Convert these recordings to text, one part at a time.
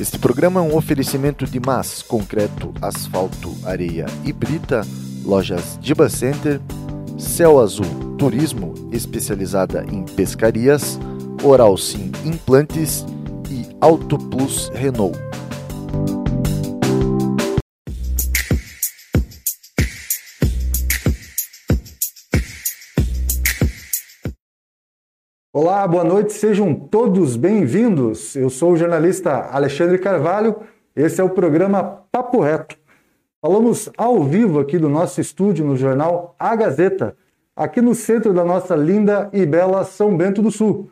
Este programa é um oferecimento de MAS, concreto, asfalto, areia e brita, lojas Diba Center, Céu Azul Turismo, especializada em pescarias, Oral Sim Implantes e Auto Plus Renault. Olá, boa noite, sejam todos bem-vindos. Eu sou o jornalista Alexandre Carvalho, esse é o programa Papo Reto. Falamos ao vivo aqui do nosso estúdio no jornal A Gazeta, aqui no centro da nossa linda e bela São Bento do Sul.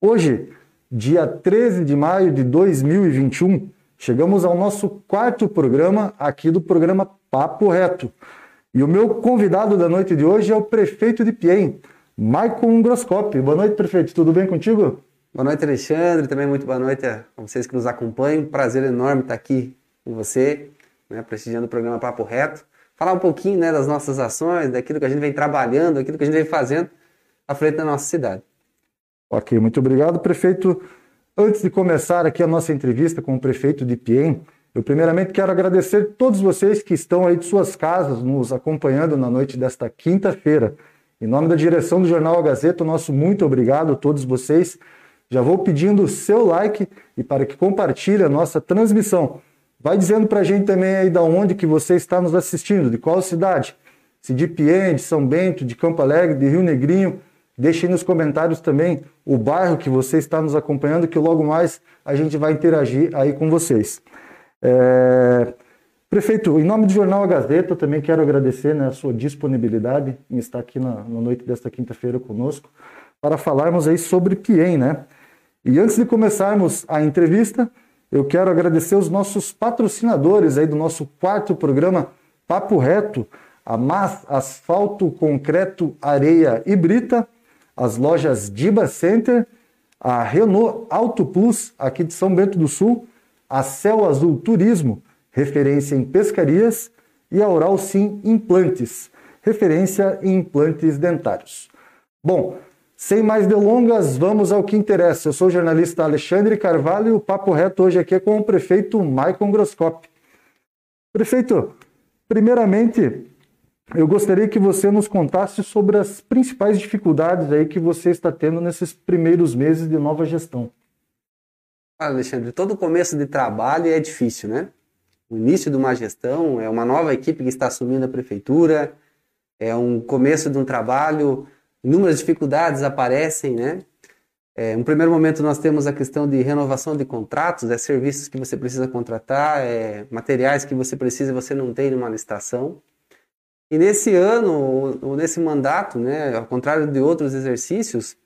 Hoje, dia 13 de maio de 2021, chegamos ao nosso quarto programa aqui do programa Papo Reto. E o meu convidado da noite de hoje é o prefeito de Piem, Maicon Groscop. Boa noite, prefeito. Tudo bem contigo? Boa noite, Alexandre. Também muito boa noite a vocês que nos acompanham. Prazer enorme estar aqui com você, né, prestigiando o programa Papo Reto. Falar um pouquinho né, das nossas ações, daquilo que a gente vem trabalhando, daquilo que a gente vem fazendo à frente da nossa cidade. Ok, muito obrigado, prefeito. Antes de começar aqui a nossa entrevista com o prefeito de Piem, eu primeiramente quero agradecer todos vocês que estão aí de suas casas nos acompanhando na noite desta quinta-feira. Em nome da direção do Jornal A Gazeta, nosso muito obrigado a todos vocês. Já vou pedindo o seu like e para que compartilhe a nossa transmissão. Vai dizendo para a gente também aí da onde que você está nos assistindo, de qual cidade. Se de Piem, de São Bento, de Campo Alegre, de Rio Negrinho. Deixe aí nos comentários também o bairro que você está nos acompanhando, que logo mais a gente vai interagir aí com vocês. É... Prefeito, em nome do Jornal A Gazeta, eu também quero agradecer né, a sua disponibilidade em estar aqui na, na noite desta quinta-feira conosco para falarmos aí sobre Piem, né? E antes de começarmos a entrevista, eu quero agradecer os nossos patrocinadores aí do nosso quarto programa Papo Reto, a Mas Asfalto, Concreto, Areia e Brita, as lojas Diba Center, a Renault Auto Plus, aqui de São Bento do Sul, a Céu Azul Turismo, referência em pescarias, e a Oral Sim Implantes, referência em implantes dentários. Bom, sem mais delongas, vamos ao que interessa. Eu sou o jornalista Alexandre Carvalho e o papo reto hoje aqui é com o prefeito Maicon Groscop. Prefeito, primeiramente, eu gostaria que você nos contasse sobre as principais dificuldades aí que você está tendo nesses primeiros meses de nova gestão. Alexandre, todo começo de trabalho é difícil, né? O início de uma gestão, é uma nova equipe que está assumindo a prefeitura, é um começo de um trabalho, inúmeras dificuldades aparecem, né? É, um primeiro momento nós temos a questão de renovação de contratos, é serviços que você precisa contratar, é materiais que você precisa e você não tem numa licitação. E nesse ano, ou nesse mandato, né, ao contrário de outros exercícios,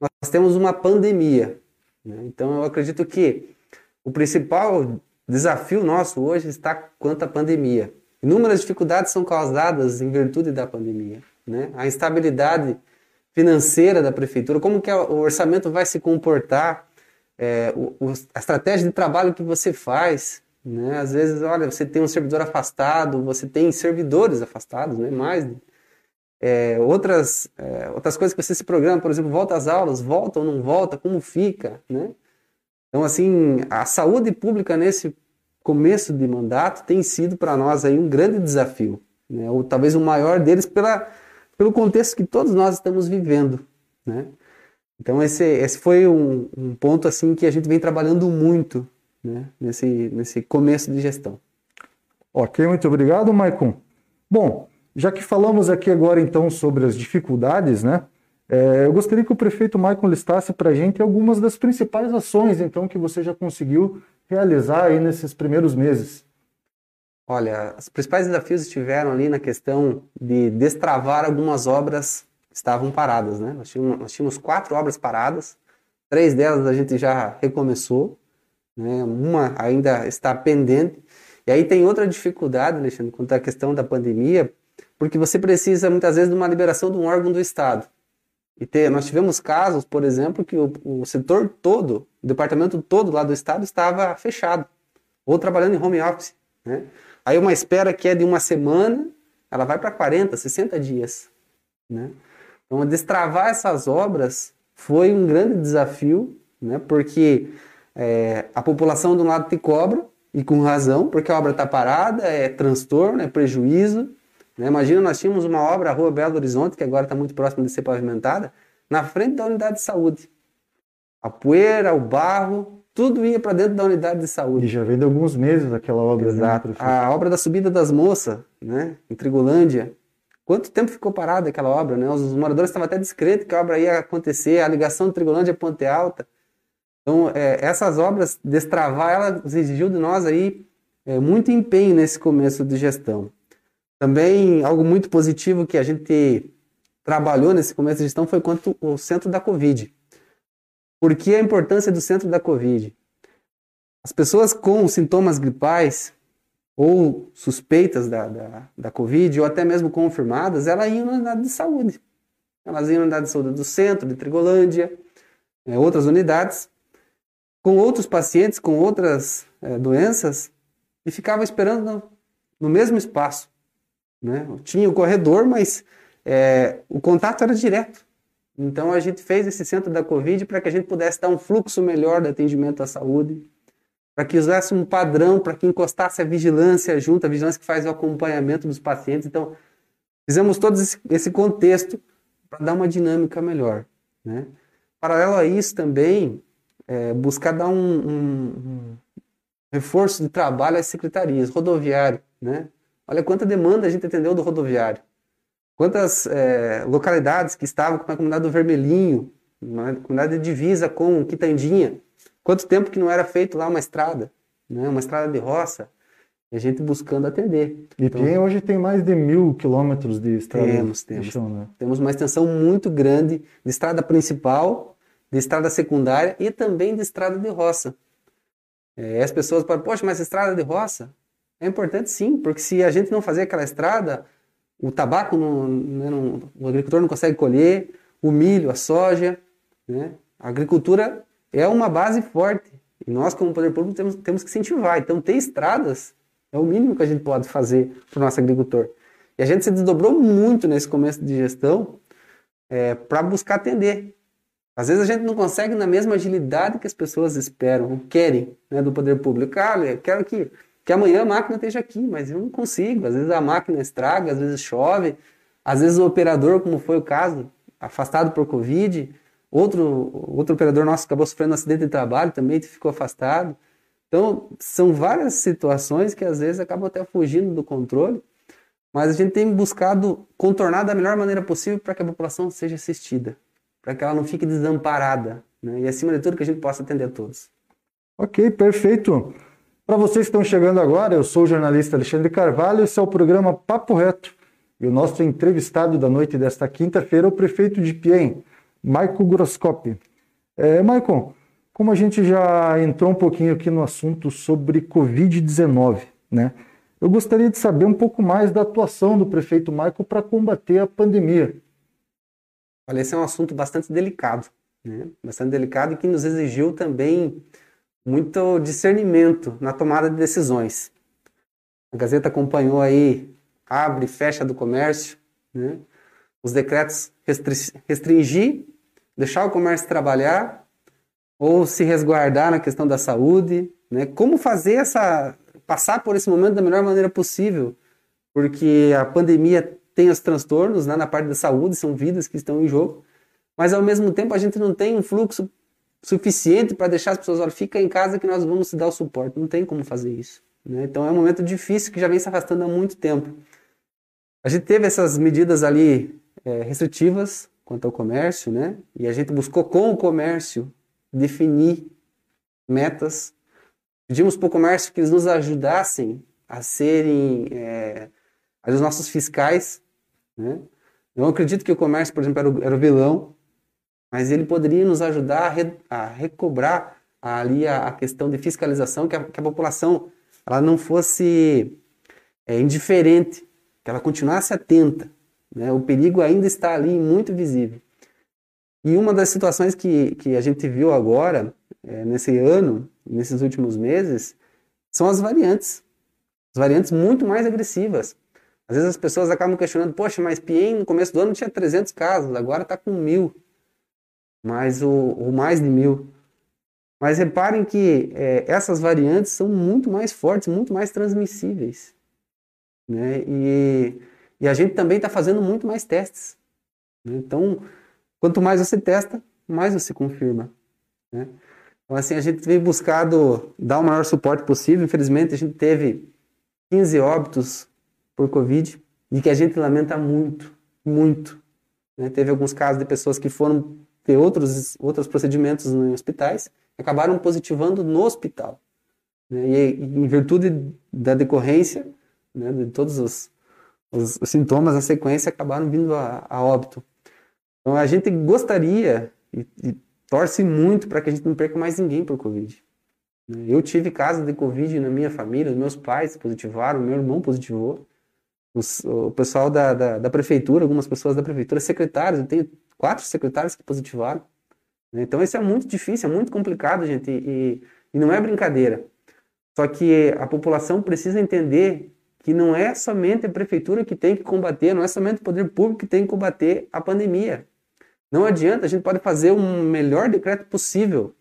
nós temos uma pandemia. Né? Então eu acredito que o principal o desafio nosso hoje está quanto à pandemia. Inúmeras dificuldades são causadas em virtude da pandemia. Né? A instabilidade financeira da prefeitura, como que o orçamento vai se comportar, é, o, a estratégia de trabalho que você faz. Né? Às vezes, olha, você tem um servidor afastado, você tem servidores afastados, né? mais é, outras, é, outras coisas que você se programa, por exemplo, volta às aulas, volta ou não volta, como fica, né? Então, assim, a saúde pública nesse começo de mandato tem sido para nós aí um grande desafio, né? ou talvez o maior deles pela, pelo contexto que todos nós estamos vivendo. Né? Então, esse, esse foi um, um ponto assim que a gente vem trabalhando muito né? nesse, nesse começo de gestão. Ok, muito obrigado, Maicon. Bom, já que falamos aqui agora então sobre as dificuldades, né? É, eu gostaria que o prefeito Maicon listasse para a gente algumas das principais ações, então, que você já conseguiu realizar aí nesses primeiros meses. Olha, os principais desafios estiveram ali na questão de destravar algumas obras que estavam paradas, né? Nós tínhamos, nós tínhamos quatro obras paradas, três delas a gente já recomeçou, né? Uma ainda está pendente. E aí tem outra dificuldade, Alexandre, quanto à questão da pandemia, porque você precisa muitas vezes de uma liberação de um órgão do Estado. E ter, nós tivemos casos, por exemplo, que o, o setor todo, o departamento todo lá do estado estava fechado, ou trabalhando em home office. Né? Aí uma espera que é de uma semana, ela vai para 40, 60 dias. Né? Então, destravar essas obras foi um grande desafio, né? porque É, a população um lado te cobra, e com razão, porque a obra está parada, é transtorno, é prejuízo. Né? Imagina, nós tínhamos uma obra, a Rua Belo Horizonte, que agora está muito próxima de ser pavimentada, na frente da unidade de saúde. A poeira, o barro, tudo ia para dentro da unidade de saúde. E já vem de alguns meses aquela obra. Né, Exato. Né, a obra da subida das moças, né, em Trigolândia. Quanto tempo ficou parada aquela obra, né? Os moradores estavam até descrentes que a obra ia acontecer, a ligação de Trigolândia Ponte Alta. Então, é, essas obras, destravar, ela exigiu de nós aí é, muito empenho nesse começo de gestão. Também, algo muito positivo que a gente trabalhou nesse começo de gestão foi quanto o centro da Covid. Por que a importância do centro da Covid? As pessoas com sintomas gripais ou suspeitas da, da, da Covid, ou até mesmo confirmadas, elas iam na unidade de saúde. Elas iam na unidade de saúde do centro, de Trigolândia, é, outras unidades, com outros pacientes com outras é, doenças e ficava esperando no, no mesmo espaço. Né? Tinha o corredor, mas é, o contato era direto. Então a gente fez esse centro da Covid para que a gente pudesse dar um fluxo melhor de atendimento à saúde, para que usasse um padrão, para que encostasse a vigilância junto, a vigilância que faz o acompanhamento dos pacientes. Então fizemos todo esse contexto para dar uma dinâmica melhor. Né? Paralelo a isso também, é, buscar dar um, um, um, reforço de trabalho às secretarias, rodoviário, né? Olha quanta demanda a gente atendeu do rodoviário. Quantas é, localidades que estavam com a comunidade do Vermelhinho, uma comunidade de divisa com Quitandinha. Quanto tempo que não era feito lá uma estrada, né? uma estrada de roça. E a gente buscando atender. E então, hoje tem mais de mil quilômetros de estrada. Temos, temos. Chão, né? Temos uma extensão muito grande de estrada principal de estrada secundária e também de estrada de roça. É, as pessoas falam, poxa, mas estrada de roça é importante sim, porque se a gente não fazer aquela estrada, o tabaco, não, né, não, o agricultor não consegue colher, o milho, a soja, né? A agricultura é uma base forte e nós, como poder público, temos, temos que incentivar. Então, ter estradas é o mínimo que a gente pode fazer para o nosso agricultor. E a gente se desdobrou muito nesse começo de gestão é, para buscar atender. Às vezes a gente não consegue na mesma agilidade que as pessoas esperam, querem, né, do poder público. Ah, eu quero que, que amanhã a máquina esteja aqui, mas eu não consigo. Às vezes a máquina estraga, às vezes chove, às vezes o operador, como foi o caso, afastado por Covid, outro, outro operador nosso acabou sofrendo um acidente de trabalho, também ficou afastado. Então, são várias situações que às vezes acabam até fugindo do controle, mas a gente tem buscado contornar da melhor maneira possível para que a população seja assistida para que ela não fique desamparada. Né? E acima de tudo, que a gente possa atender a todos. Ok, perfeito. Para vocês que estão chegando agora, eu sou o jornalista Alexandre Carvalho, esse é o programa Papo Reto. E o nosso entrevistado da noite desta quinta-feira é o prefeito de Piem, Maico Groscopi. É, Maicon, como a gente já entrou um pouquinho aqui no assunto sobre Covid-19, né? Eu gostaria de saber um pouco mais da atuação do prefeito Maico para combater a pandemia. Olha, esse é um assunto bastante delicado, né? bastante delicado e que nos exigiu também muito discernimento na tomada de decisões. A Gazeta acompanhou aí abre e fecha do comércio, né? os decretos restringir, deixar o comércio trabalhar ou se resguardar na questão da saúde, né? Como fazer essa passar por esse momento da melhor maneira possível, porque a pandemia tem os transtornos né, na parte da saúde, são vidas que estão em jogo, mas ao mesmo tempo a gente não tem um fluxo suficiente para deixar as pessoas, olha, fica em casa que nós vamos te dar o suporte. Não tem como fazer isso. Né? Então é um momento difícil que já vem se arrastando há muito tempo. A gente teve essas medidas ali é, restritivas quanto ao comércio, né? E a gente buscou com o comércio definir metas. Pedimos para o comércio que eles nos ajudassem a serem é, os nossos fiscais né? Eu acredito que o comércio, por exemplo, era o, era o vilão, mas ele poderia nos ajudar a, re, a recobrar ali a, a, questão de fiscalização, que a, que a população ela não fosse é, indiferente, que ela continuasse atenta. Né? O perigo ainda está ali muito visível. E uma das situações que, que a gente viu agora, é, nesse ano, nesses últimos meses, são as variantes. As variantes muito mais agressivas. Às vezes as pessoas acabam questionando, poxa, mas Piem no começo do ano tinha 300 casos, agora está com mil. Mas o, o mais de mil. Mas reparem que é, essas variantes são muito mais fortes, muito mais transmissíveis. Né? E, e a gente também está fazendo muito mais testes. Né? Então, quanto mais você testa, mais você confirma. Né? Então, assim, a gente tem buscado dar o maior suporte possível. Infelizmente, a gente teve 15 óbitos por Covid e que a gente lamenta muito, muito. Né? Teve alguns casos de pessoas que foram ter outros, outros procedimentos em hospitais acabaram positivando no hospital. Né? E, em virtude da decorrência né, de todos os, os, sintomas na sequência, acabaram vindo a, a óbito. Então, a gente gostaria e, e torce muito para que a gente não perca mais ninguém por Covid. Né? Eu tive casos de Covid na minha família, meus pais positivaram, meu irmão positivou, os, o pessoal da, da, da, prefeitura, algumas pessoas da prefeitura, secretários, eu tenho quatro secretários que positivaram. Né? Então isso é muito difícil, é muito complicado, gente, e, e não é brincadeira. Só que a população precisa entender que não é somente a prefeitura que tem que combater, não é somente o poder público que tem que combater a pandemia. Não adianta, a gente pode fazer o um melhor decreto possível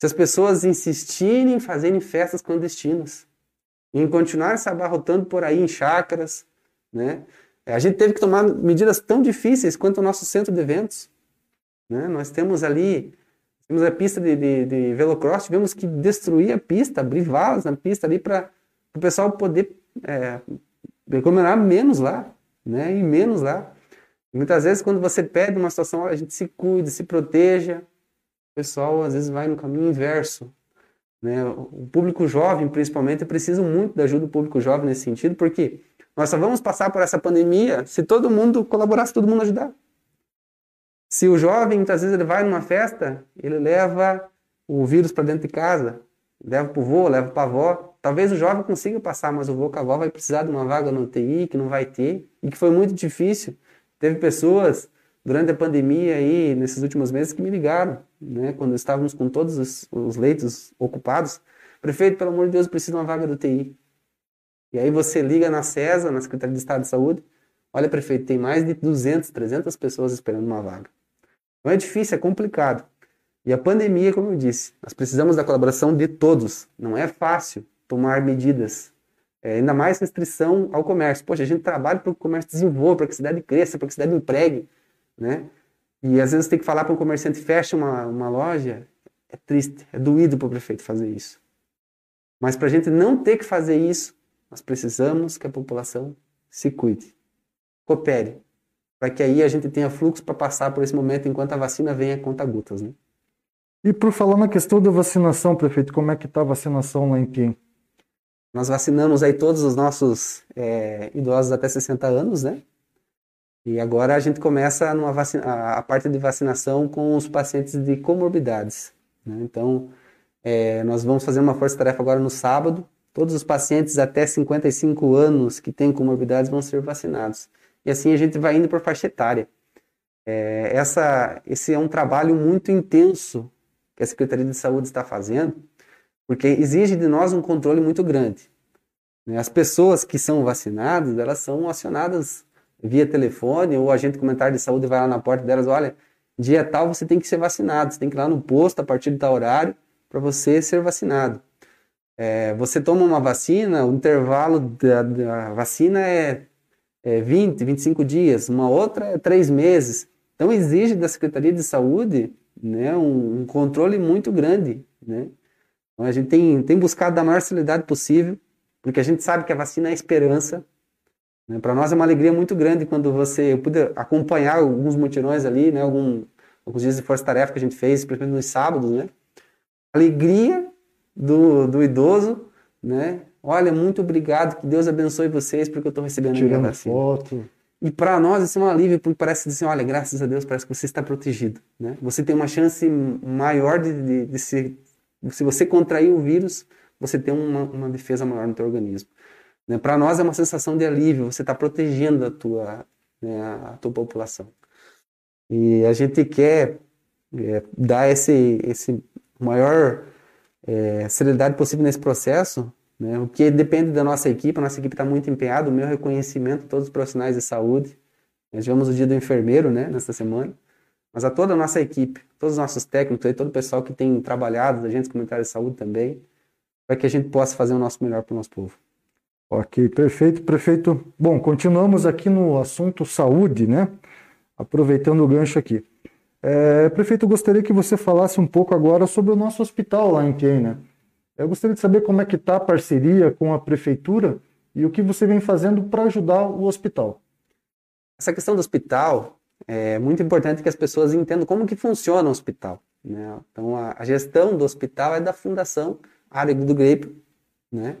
se as pessoas insistirem em fazerem festas clandestinas, em continuar se abarrotando por aí em chácaras, né? A gente teve que tomar medidas tão difíceis quanto o nosso centro de eventos. Né? Nós temos ali, temos a pista de, de, de velocross, tivemos que destruir a pista, abrir valas na pista ali para o pessoal poder é, menos lá, né? E menos lá. muitas vezes, quando você pede uma situação, a gente se cuide, se proteja. O pessoal, às vezes, vai no caminho inverso. Né? O público jovem, principalmente, precisa muito da ajuda do público jovem nesse sentido, porque nós só vamos passar por essa pandemia se todo mundo colaborasse, todo mundo ajudar. Se o jovem, muitas vezes, ele vai numa festa, ele leva o vírus para dentro de casa, leva para o vô, leva para a avó. Talvez o jovem consiga passar, mas o vô com a avó vai precisar de uma vaga no UTI, que não vai ter, e que foi muito difícil. Teve pessoas durante a pandemia aí, nesses últimos meses, que me ligaram, né, quando estávamos com todos os, os leitos ocupados. Prefeito, pelo amor de Deus, precisa de uma vaga do UTI. E aí você liga na CESA, na Secretaria de Estado de Saúde, olha, prefeito, tem mais de 200, 300 pessoas esperando uma vaga. Não é difícil, é complicado. E a pandemia, como eu disse, nós precisamos da colaboração de todos. Não é fácil tomar medidas, é, ainda mais restrição ao comércio. Poxa, a gente trabalha para que o comércio desenvolva, para que a cidade cresça, para que a cidade empregue, né? E às vezes tem que falar para um comerciante fecha uma, uma loja, é triste, é doído para o prefeito fazer isso. Mas para a gente não ter que fazer isso, nós precisamos que a população se cuide, coopere, para que aí a gente tenha fluxo para passar por esse momento enquanto a vacina vem a conta gotas, né? E por falar na questão da vacinação, prefeito, como é que está a vacinação lá em Pim? Nós vacinamos aí todos os nossos é, idosos até 60 anos, né? E agora a gente começa vacina, a parte de vacinação com os pacientes de comorbidades. Né? Então, é, nós vamos fazer uma força-tarefa agora no sábado, Todos os pacientes até 55 anos que têm comorbidades vão ser vacinados. E assim a gente vai indo por faixa etária. É, essa, esse é um trabalho muito intenso que a Secretaria de Saúde está fazendo, porque exige de nós um controle muito grande. Né? As pessoas que são vacinadas, elas são acionadas via telefone ou agente comentário de saúde vai lá na porta delas, olha, dia tal você tem que ser vacinado, você tem que ir lá no posto a partir de tal horário para você ser vacinado. É, você toma uma vacina, o intervalo da, da vacina é, é 20, 25 dias, uma outra é 3 meses. Então exige da Secretaria de Saúde né, um, um controle muito grande. Né? Então, a gente tem, tem buscado da maior celeridade possível, porque a gente sabe que a vacina é esperança. Né? Para nós é uma alegria muito grande quando você puder acompanhar alguns mutirões ali, né, algum, alguns dias de força-tarefa que a gente fez, principalmente nos sábados. Né? Alegria do, do idoso, né? Olha, muito obrigado, que Deus abençoe vocês, porque eu estou recebendo Tirando a minha vacina. foto. E para nós isso é um alívio, porque parece assim, olha, graças a Deus, parece que você está protegido, né? Você tem uma chance maior de, de, de se... Se você contrair o vírus, você tem uma, uma defesa maior no teu organismo. Né? Para nós é uma sensação de alívio, você está protegendo a tua, né, a tua população. E a gente quer é, dar esse, esse maior é, celeridade possível nesse processo, né? o que depende da nossa equipe, a nossa equipe está muito empenhada, o meu reconhecimento a todos os profissionais de saúde. Nós tivemos o dia do enfermeiro né, nesta semana, mas a toda a nossa equipe, todos os nossos técnicos, todo o pessoal que tem trabalhado, agentes comunitários de saúde também, para que a gente possa fazer o nosso melhor para o nosso povo. Ok, perfeito, prefeito. Bom, continuamos aqui no assunto saúde, né? Aproveitando o gancho aqui. É, prefeito, gostaria que você falasse um pouco agora sobre o nosso hospital lá em Quem, né? Eu gostaria de saber como é que está a parceria com a prefeitura e o que você vem fazendo para ajudar o hospital. Essa questão do hospital é muito importante que as pessoas entendam como que funciona o hospital. Né? Então, a, a, gestão do hospital é da Fundação Área do Greip, né?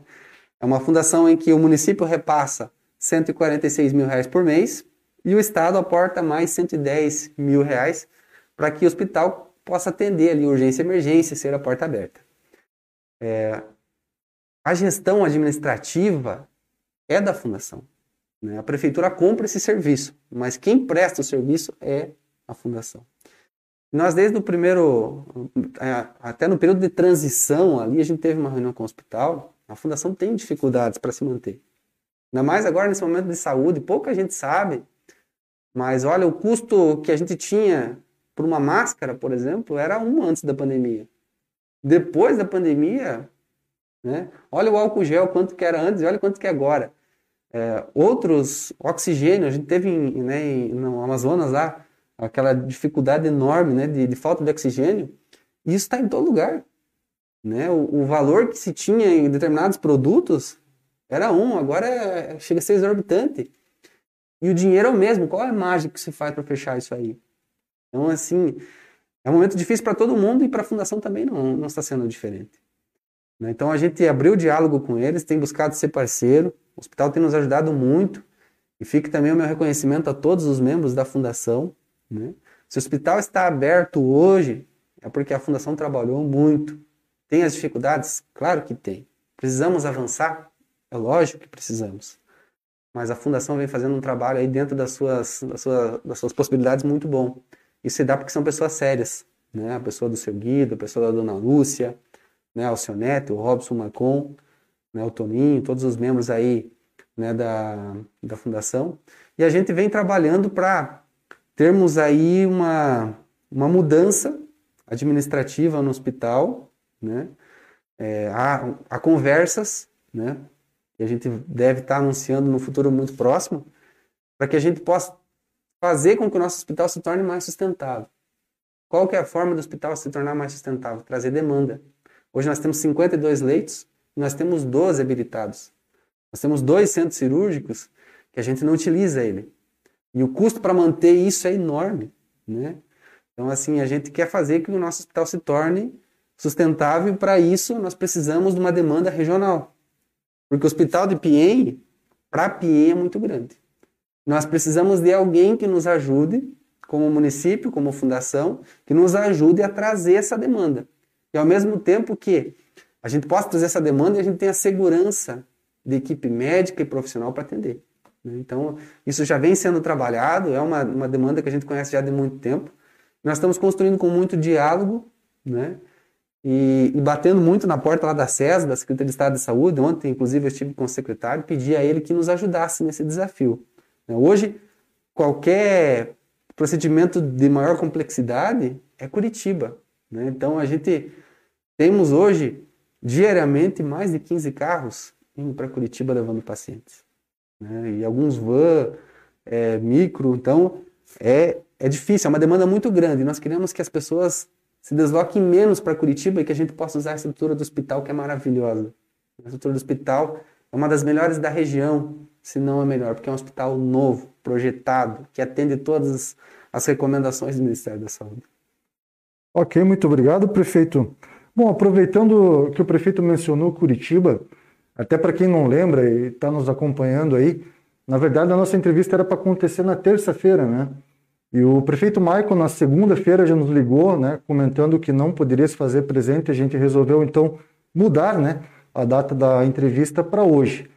É uma fundação em que o município repassa 146 mil reais por mês e o Estado aporta mais 110 mil reais para que o hospital possa atender ali urgência e emergência, ser a porta aberta. É, a gestão administrativa é da fundação. Né? A prefeitura compra esse serviço, mas quem presta o serviço é a fundação. Nós, desde o primeiro, é, até no período de transição ali, a gente teve uma reunião com o hospital, a fundação tem dificuldades para se manter. Ainda mais agora nesse momento de saúde, pouca gente sabe, mas olha, o custo que a gente tinha por uma máscara, por exemplo, era um antes da pandemia. Depois da pandemia, né, olha o álcool gel, quanto que era antes e olha quanto que é agora. É, outros, oxigênio, a gente teve em, né, em, no Amazonas lá, aquela dificuldade enorme né, de, de falta de oxigênio, e isso está em todo lugar. Né? O, o, valor que se tinha em determinados produtos era um, agora é, chega a ser exorbitante. E o dinheiro é o mesmo, qual é a mágica que se faz para fechar isso aí? Então, assim, é um momento difícil para todo mundo e para a Fundação também não, não está sendo diferente. Né? Então, a gente abriu o diálogo com eles, tem buscado ser parceiro, o hospital tem nos ajudado muito e fica também o meu reconhecimento a todos os membros da fundação. Né? Se o hospital está aberto hoje, é porque a fundação trabalhou muito. Tem as dificuldades? Claro que tem. Precisamos avançar? É lógico que precisamos. Mas a fundação vem fazendo um trabalho aí dentro das suas, das suas, das suas possibilidades muito bom. Isso se dá porque são pessoas sérias. Né? A pessoa do seu Guido, a pessoa da dona Lúcia, né? o seu neto, o Robson Marcon né, o Toninho, todos os membros aí né, da, da fundação. E a gente vem trabalhando para termos aí uma, uma mudança administrativa no hospital, né? É, há, há conversas, né? Que a gente deve estar tá anunciando no futuro muito próximo, para que a gente possa fazer com que o nosso hospital se torne mais sustentável. Qual que é a forma do hospital se tornar mais sustentável? Trazer demanda. Hoje nós temos 52 leitos, nós temos 12 habilitados. Nós temos dois centros cirúrgicos que a gente não utiliza ele. E o custo para manter isso é enorme, né? Então, assim, a gente quer fazer que o nosso hospital se torne sustentável e para isso nós precisamos de uma demanda regional. Porque o hospital de Piem, para Piem é muito grande. Nós precisamos de alguém que nos ajude, como município, como fundação, que nos ajude a trazer essa demanda. E ao mesmo tempo que a gente possa trazer essa demanda e a gente tenha segurança de equipe médica e profissional para atender. Né? Então, isso já vem sendo trabalhado, é uma, uma demanda que a gente conhece já de muito tempo. Nós estamos construindo com muito diálogo, né? E, e, batendo muito na porta lá da SES, da Secretaria de Estado de Saúde. Ontem, inclusive, eu estive com o secretário pedi a ele que nos ajudasse nesse desafio. Né? Hoje, qualquer procedimento de maior complexidade é Curitiba. Né? Então, a gente temos hoje diariamente mais de 15 carros indo para Curitiba levando pacientes. Né? E alguns van, é, micro, então é, é difícil, é uma demanda muito grande. Nós queremos que as pessoas se desloquem menos para Curitiba e que a gente possa usar a estrutura do hospital, que é maravilhosa. A estrutura do hospital é uma das melhores da região, se não a melhor, porque é um hospital novo, projetado, que atende todas as recomendações do Ministério da Saúde. Ok, muito obrigado, prefeito. Bom, aproveitando que o prefeito mencionou Curitiba, até para quem não lembra e está nos acompanhando aí, na verdade a nossa entrevista era para acontecer na terça-feira, né? E o prefeito Michael na segunda-feira já nos ligou, né, comentando que não poderia se fazer presente, a gente resolveu então mudar, né, a data da entrevista para hoje.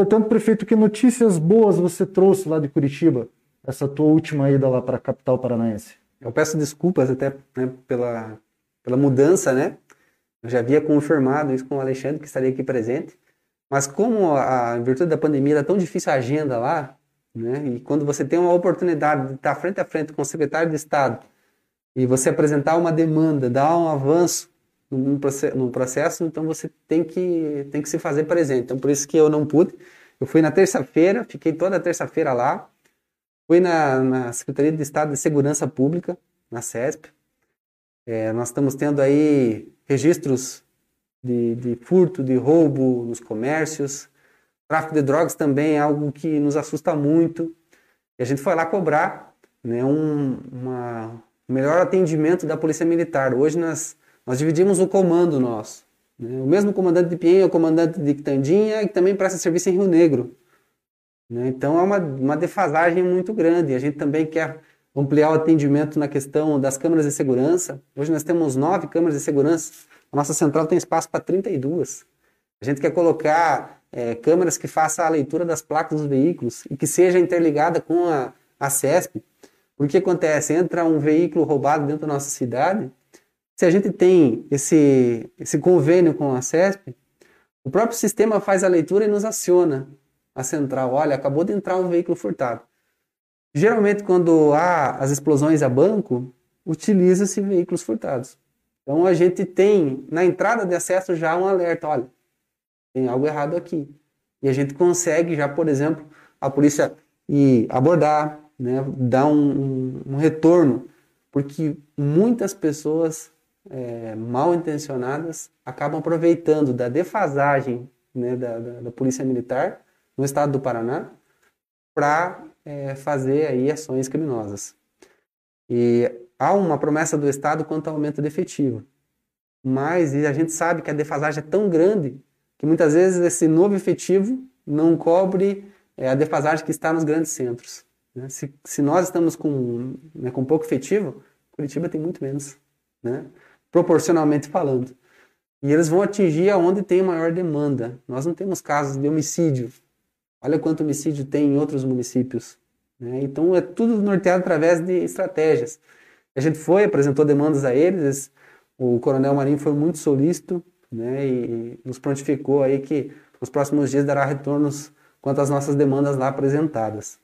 Portanto, prefeito, que notícias boas você trouxe lá de Curitiba, essa tua última ida lá para a capital paranaense? Eu peço desculpas até né, pela, pela mudança, né? Eu já havia confirmado isso com o Alexandre, que estaria aqui presente. Mas como a, em virtude da pandemia era tão difícil a agenda lá, né? E quando você tem uma oportunidade de estar frente a frente com o secretário de Estado, e você apresentar uma demanda, dar um avanço no processo, então você tem que, tem que se fazer presente. Então, por isso que eu não pude. Eu fui na terça-feira, fiquei toda terça-feira lá, fui na, na, Secretaria de Estado de Segurança Pública, na CESP. É, nós estamos tendo aí registros de, de furto, de roubo nos comércios. Tráfico de drogas também é algo que nos assusta muito. E a gente foi lá cobrar né, um uma, melhor atendimento da Polícia Militar. Hoje nós, nós dividimos o comando nosso. Né? O mesmo comandante de Pinheiros é o comandante de Quitandinha, que também presta serviço em Rio Negro. Né? Então é uma, uma defasagem muito grande. A gente também quer ampliar o atendimento na questão das câmeras de segurança. Hoje nós temos nove câmeras de segurança. A nossa central tem espaço para 32. A gente quer colocar é, câmeras que façam a leitura das placas dos veículos e que seja interligada com a, a CESP. Porque acontece? Entra um veículo roubado dentro da nossa cidade, se a gente tem esse, esse convênio com a CESP, o próprio sistema faz a leitura e nos aciona a central. Olha, acabou de entrar um veículo furtado. Geralmente, quando há as explosões a banco, utiliza-se veículos furtados. Então, a gente tem na entrada de acesso já um alerta: olha, tem algo errado aqui. E a gente consegue já, por exemplo, a polícia ir abordar, né, dar um, um, um retorno, porque muitas pessoas é, mal intencionadas acabam aproveitando da defasagem né, da, da, da, Polícia Militar no estado do Paraná para é, fazer aí ações criminosas. E há uma promessa do Estado quanto ao aumento de efetivo. Mas a gente sabe que a defasagem é tão grande que muitas vezes esse novo efetivo não cobre é, a defasagem que está nos grandes centros. Né? Se, se, nós estamos com, né, com pouco efetivo, Curitiba tem muito menos, né? Proporcionalmente falando. E eles vão atingir aonde tem maior demanda. Nós não temos casos de homicídio. Olha quanto homicídio tem em outros municípios. Né? Então é tudo norteado através de estratégias. A gente foi, apresentou demandas a eles, o Coronel Marinho foi muito solícito né? e nos prontificou aí que nos próximos dias dará retornos quanto às nossas demandas lá apresentadas.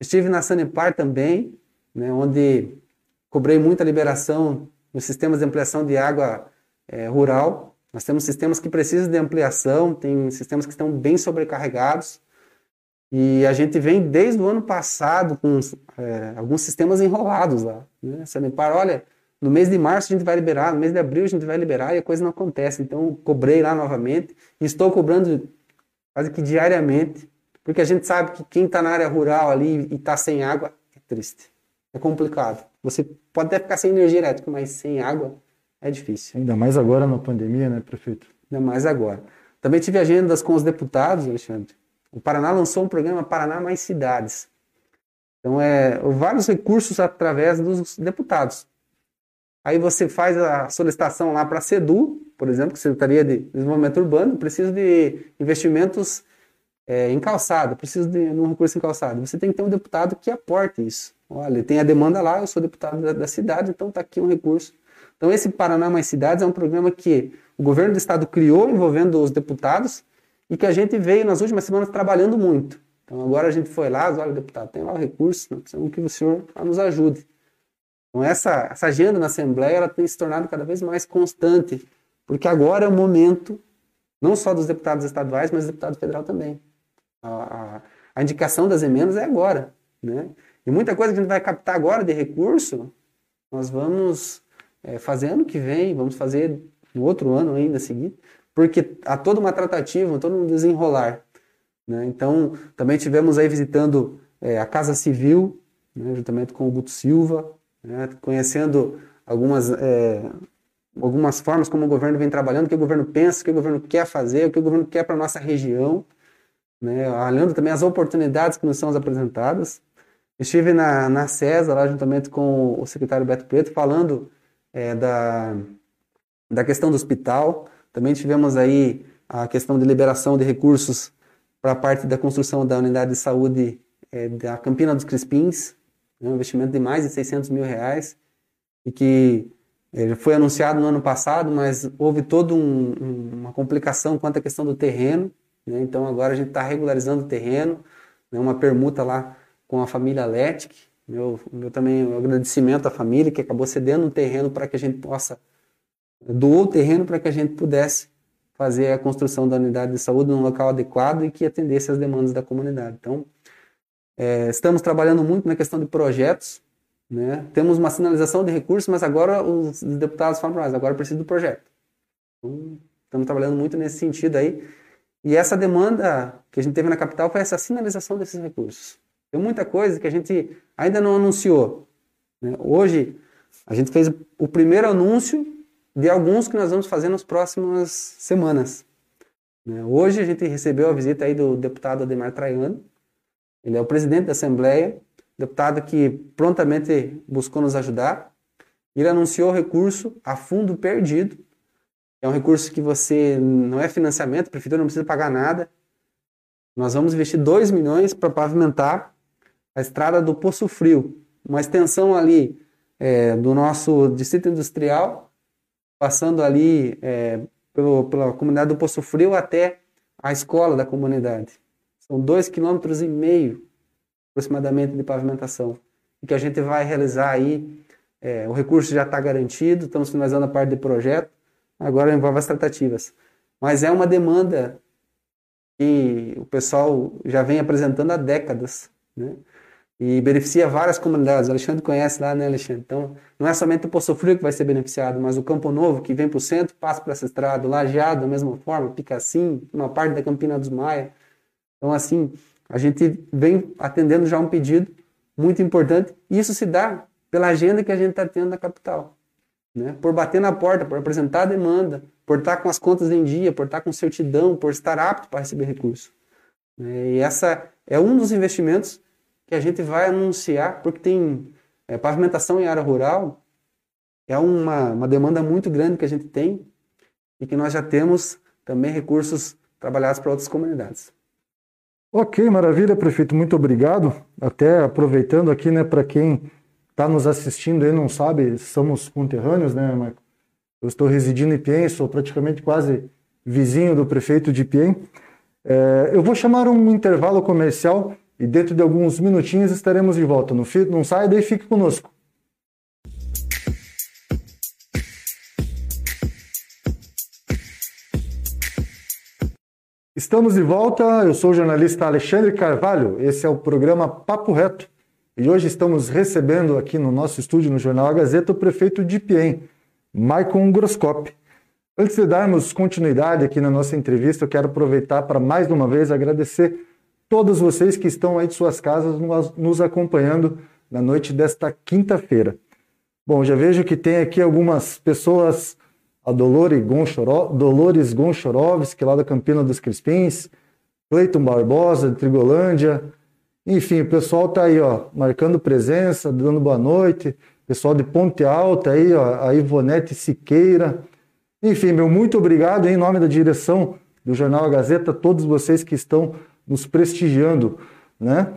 Estive na Sanepar também, né, onde cobrei muita liberação nos sistemas de ampliação de água é, rural. Nós temos sistemas que precisam de ampliação, tem sistemas que estão bem sobrecarregados. E a gente vem desde o ano passado com é, alguns sistemas enrolados lá. Né? Sanepar, olha, no mês de março a gente vai liberar, no mês de abril a gente vai liberar e a coisa não acontece. Então cobrei lá novamente e estou cobrando quase que diariamente porque a gente sabe que quem está na área rural ali e está sem água é triste. É complicado. Você pode até ficar sem energia elétrica, mas sem água é difícil. Ainda mais agora na pandemia, né, prefeito? Ainda mais agora. Também tive agendas com os deputados, Alexandre. O Paraná lançou um programa Paraná Mais Cidades. Então, é vários recursos através dos deputados. Aí você faz a solicitação lá para a SEDU, por exemplo, Secretaria de Desenvolvimento Urbano, precisa de investimentos é, em calçado, preciso de um recurso em calçado. Você tem que ter um deputado que aporte isso. Olha, tem a demanda lá, eu sou deputado da, da cidade, então está aqui um recurso. Então esse Paraná Mais Cidades é um programa que o governo do estado criou envolvendo os deputados e que a gente veio nas últimas semanas trabalhando muito. Então agora a gente foi lá, olha, deputado, tem lá o recurso, nós precisamos que o senhor nos ajude. Então essa, essa agenda na Assembleia ela tem se tornado cada vez mais constante, porque agora é o momento, não só dos deputados estaduais, mas do deputado federal também. A, a, indicação das emendas é agora, né? E muita coisa que a gente vai captar agora de recurso, nós vamos é, fazer ano que vem, vamos fazer no outro ano ainda seguir, porque há toda uma tratativa, todo um desenrolar. Né? Então, também tivemos aí visitando é, a Casa Civil, né, juntamente com o Guto Silva, né, conhecendo algumas, é, algumas formas como o governo vem trabalhando, o que o governo pensa, o que o governo quer fazer, o que o governo quer para a nossa região né, olhando também as oportunidades que nos são apresentadas. Estive na, na CESA, lá juntamente com o secretário Beto Preto, falando é, da, da questão do hospital. Também tivemos aí a questão de liberação de recursos para a parte da construção da unidade de saúde é, da Campina dos Crispins, né, um investimento de mais de 600 mil reais, e que é, foi anunciado no ano passado, mas houve toda um, uma complicação quanto à questão do terreno, né? Então agora a gente está regularizando o terreno, né? uma permuta lá com a família Letic, Meu, meu também meu agradecimento à família que acabou cedendo um terreno para que a gente possa doou o terreno para que a gente pudesse fazer a construção da unidade de saúde num local adequado e que atendesse às demandas da comunidade. Então, é, estamos trabalhando muito na questão de projetos, né? Temos uma sinalização de recursos, mas agora os deputados falam para nós, agora precisa do projeto. Então, estamos trabalhando muito nesse sentido aí. E essa demanda que a gente teve na capital foi essa sinalização desses recursos. Tem muita coisa que a gente ainda não anunciou. Né? Hoje, a gente fez o primeiro anúncio de alguns que nós vamos fazer nas próximas semanas. Né? Hoje, a gente recebeu a visita aí do deputado Ademar Traiano. Ele é o presidente da Assembleia, deputado que prontamente buscou nos ajudar. Ele anunciou o recurso a fundo perdido. É um recurso que você não é financiamento, a prefeitura não precisa pagar nada. Nós vamos investir 2 milhões para pavimentar a estrada do Poço Frio, uma extensão ali é, do nosso distrito industrial, passando ali é, pelo, pela comunidade do Poço Frio até a escola da comunidade. São dois quilômetros e meio aproximadamente de pavimentação que a gente vai realizar aí. É, o recurso já está garantido, estamos finalizando a parte de projeto, agora envolve as tratativas. Mas é uma demanda que o pessoal já vem apresentando há décadas. Né? E beneficia várias comunidades. O Alexandre conhece lá, né, Alexandre? Então, não é somente o Poço Frio que vai ser beneficiado, mas o Campo Novo, que vem para o centro, passa por essa estrada, o Lajeado, da mesma forma, Picassim, uma parte da Campina dos Maia. Então, assim, a gente vem atendendo já um pedido muito importante, e isso se dá pela agenda que a gente está tendo na capital. Né? Por bater na porta, por apresentar a demanda, por estar com as contas em dia, por estar com certidão, por estar apto para receber recurso. Né? E essa é um dos investimentos que a gente vai anunciar, porque tem é, pavimentação em área rural, é uma, uma demanda muito grande que a gente tem e que nós já temos também recursos trabalhados para outras comunidades. Ok, maravilha, prefeito, muito obrigado. Até aproveitando aqui, né, para quem está nos assistindo e não sabe, somos conterrâneos, né, Marco? Eu estou residindo em Piem, sou praticamente quase vizinho do prefeito de Piem. É, eu vou chamar um intervalo comercial e dentro de alguns minutinhos estaremos de volta. Não, não saia daí, fique conosco. Estamos de volta, eu sou o jornalista Alexandre Carvalho, esse é o programa Papo Reto e hoje estamos recebendo aqui no nosso estúdio no Jornal A Gazeta o prefeito de Piem, Maicon Groscop. Antes de darmos continuidade aqui na nossa entrevista, eu quero aproveitar para mais uma vez agradecer todos vocês que estão aí de suas casas nos acompanhando na noite desta quinta-feira. Bom, já vejo que tem aqui algumas pessoas, a Dolores, Gonchorov, Dolores Gonchorovski, lá da Campina dos Crispins, Cleiton Barbosa, de Trigolândia, enfim, o pessoal está aí, ó, marcando presença, dando boa noite, pessoal de Ponte Alta aí, ó, a Ivonete Siqueira, enfim, meu muito obrigado em nome da direção do Jornal A Gazeta, todos vocês que estão nos prestigiando. Né?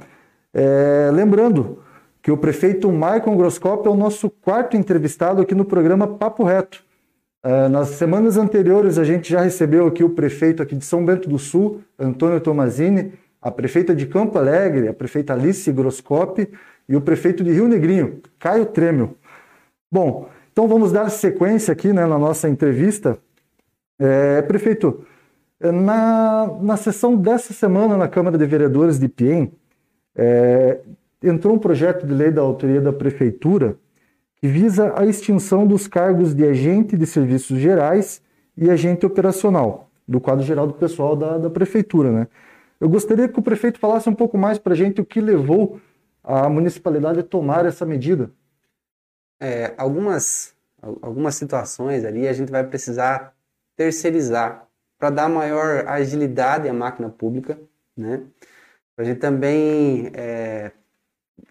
É, lembrando que o prefeito Michael Groscop é o nosso quarto entrevistado aqui no programa Papo Reto. É, nas semanas anteriores, a gente já recebeu aqui o prefeito aqui de São Bento do Sul, Antônio Tomazini, a prefeita de Campo Alegre, a prefeita Alice Groscop, e o prefeito de Rio Negrinho, Caio Tremel. Bom, então vamos dar sequência aqui né, na nossa entrevista. É, prefeito, na, na sessão dessa semana na Câmara de Vereadores de Piem, é, entrou um projeto de lei da autoria da Prefeitura que visa a extinção dos cargos de agente de serviços gerais e agente operacional, do quadro geral do pessoal da, da Prefeitura. Né? Eu gostaria que o prefeito falasse um pouco mais para a gente o que levou a municipalidade a tomar essa medida. É, algumas, algumas situações ali a gente vai precisar terceirizar para dar maior agilidade à máquina pública, né? A gente também, é...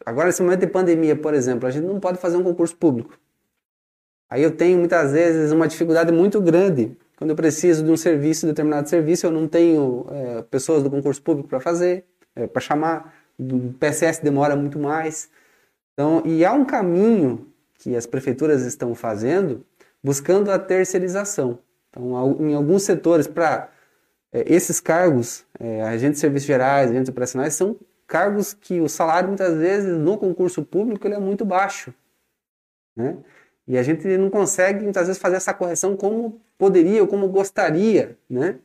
agora nesse momento de pandemia, por exemplo, a gente não pode fazer um concurso público. Aí eu tenho muitas vezes uma dificuldade muito grande quando eu preciso de um serviço, determinado serviço, eu não tenho é, pessoas do concurso público para fazer, é, para chamar, o PSS demora muito mais. Então, e há um caminho que as prefeituras estão fazendo buscando a terceirização. Então, em alguns setores, para é, esses cargos, é, agentes de serviços gerais, agentes operacionais, são cargos que o salário muitas vezes no concurso público ele é muito baixo, né? E a gente não consegue muitas vezes fazer essa correção como poderia ou como gostaria, né?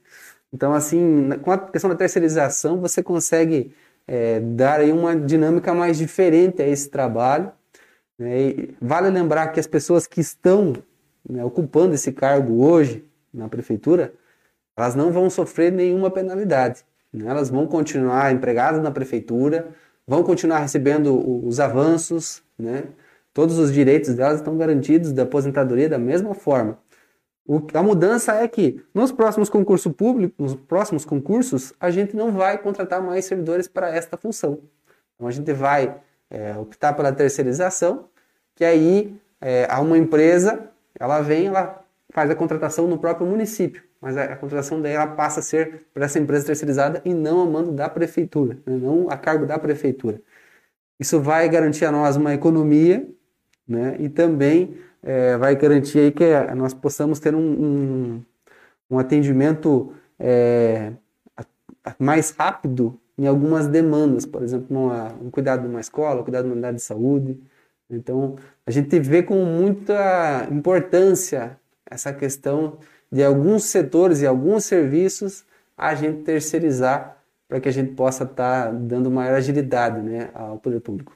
Então assim, com a questão da terceirização você consegue é, dar aí uma dinâmica mais diferente a esse trabalho. Né? vale lembrar que as pessoas que estão né, ocupando esse cargo hoje na prefeitura, elas não vão sofrer nenhuma penalidade. Né? Elas vão continuar empregadas na prefeitura, vão continuar recebendo os avanços, né? todos os direitos delas estão garantidos da aposentadoria da mesma forma. O, a mudança é que nos próximos concursos públicos, nos próximos concursos, a gente não vai contratar mais servidores para esta função. Então a gente vai é, optar pela terceirização, que aí é, uma empresa, ela vem, ela faz a contratação no próprio município, mas a, a contratação daí passa a ser para essa empresa terceirizada e não a mando da prefeitura, né, não a cargo da prefeitura. Isso vai garantir a nós uma economia né, e também é, vai garantir aí que nós possamos ter um, um, um atendimento é, mais rápido em algumas demandas, por exemplo, um cuidado de uma escola, um cuidado de uma unidade de saúde. Então, a gente vê com muita importância essa questão de alguns setores e alguns serviços a gente terceirizar para que a gente possa estar tá dando maior agilidade né, ao poder público.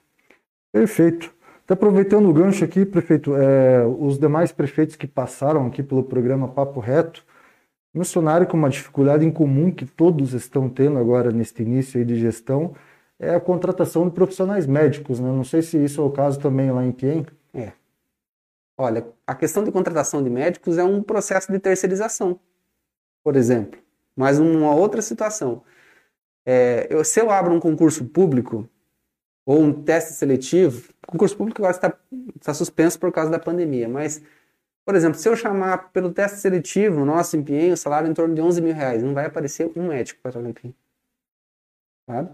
Perfeito. Até aproveitando o gancho aqui, prefeito, é, os demais prefeitos que passaram aqui pelo programa Papo Reto mencionaram que uma dificuldade em comum que todos estão tendo agora neste início de gestão é a contratação de profissionais médicos. Né? Não sei se isso é o caso também lá em Piem. Olha, a questão de contratação de médicos é um processo de terceirização, por exemplo. Mas uma outra situação. É, eu, se eu abro um concurso público, ou um teste seletivo, concurso público agora está, está suspenso por causa da pandemia, mas, por exemplo, se eu chamar pelo teste seletivo, nosso empenho, o salário é em torno de 11 mil reais, não vai aparecer um médico para trabalhar empenho. Sabe?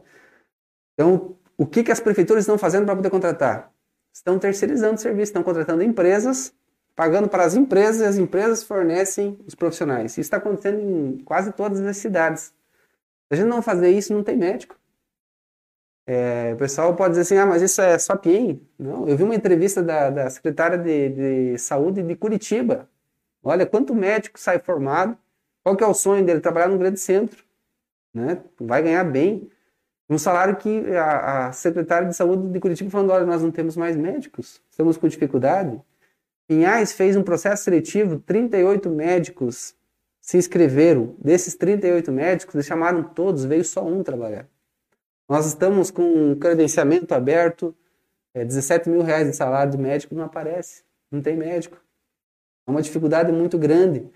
Então, o que, que as prefeituras estão fazendo para poder contratar? Estão terceirizando o serviço, estão contratando empresas, pagando para as empresas e as empresas fornecem os profissionais. Isso está acontecendo em quase todas as cidades. Se a gente não fazer isso, não tem médico. É, o pessoal pode dizer assim, ah, mas isso é só PIN? Não, eu vi uma entrevista da, da secretária de, de saúde de Curitiba. Olha, quanto médico sai formado, qual que é o sonho dele? Trabalhar num grande centro, né? Vai ganhar bem. Um salário que a, a secretária de saúde de Curitiba falando, olha, nós não temos mais médicos, estamos com dificuldade. Pinhais fez um processo seletivo, 38 médicos se inscreveram. Desses 38 médicos, eles chamaram todos, veio só um trabalhar. Nós estamos com um credenciamento aberto, é, 17 mil reais de salário de médico não aparece, não tem médico. É uma dificuldade muito grande.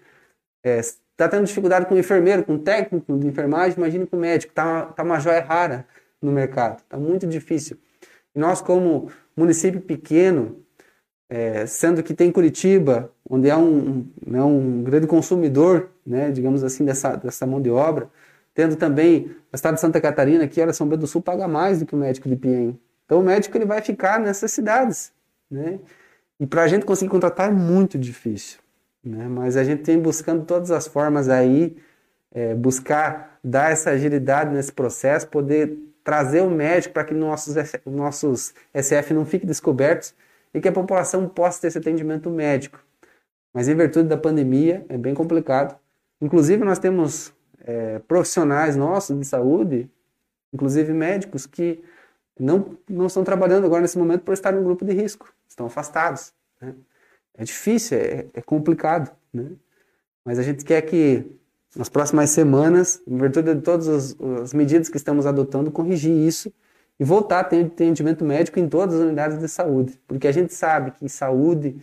É, tá tendo dificuldade com o enfermeiro, com o técnico de enfermagem, imagine com o médico. Está tá uma joia rara no mercado, está muito difícil. E nós, como município pequeno, é, sendo que tem Curitiba, onde é um, um, né, grande consumidor, né, digamos assim, dessa, dessa mão de obra, Tendo também o estado de Santa Catarina, que olha, São Bento do Sul paga mais do que o médico de Piem. Então o médico ele vai ficar nessas cidades, né? E para a gente conseguir contratar é muito difícil, né? Mas a gente tem buscando todas as formas aí, é, buscar dar essa agilidade nesse processo, poder trazer o médico para que nossos, nossos SF não fiquem descobertos e que a população possa ter esse atendimento médico. Mas em virtude da pandemia é bem complicado. Inclusive nós temos é, profissionais nossos de saúde, inclusive médicos, que não, não estão trabalhando agora nesse momento por estar no grupo de risco, estão afastados. Né? É difícil, é, é complicado, né? mas a gente quer que nas próximas semanas, em virtude de todas as, as medidas que estamos adotando, corrigir isso e voltar a ter atendimento médico em todas as unidades de saúde, porque a gente sabe que saúde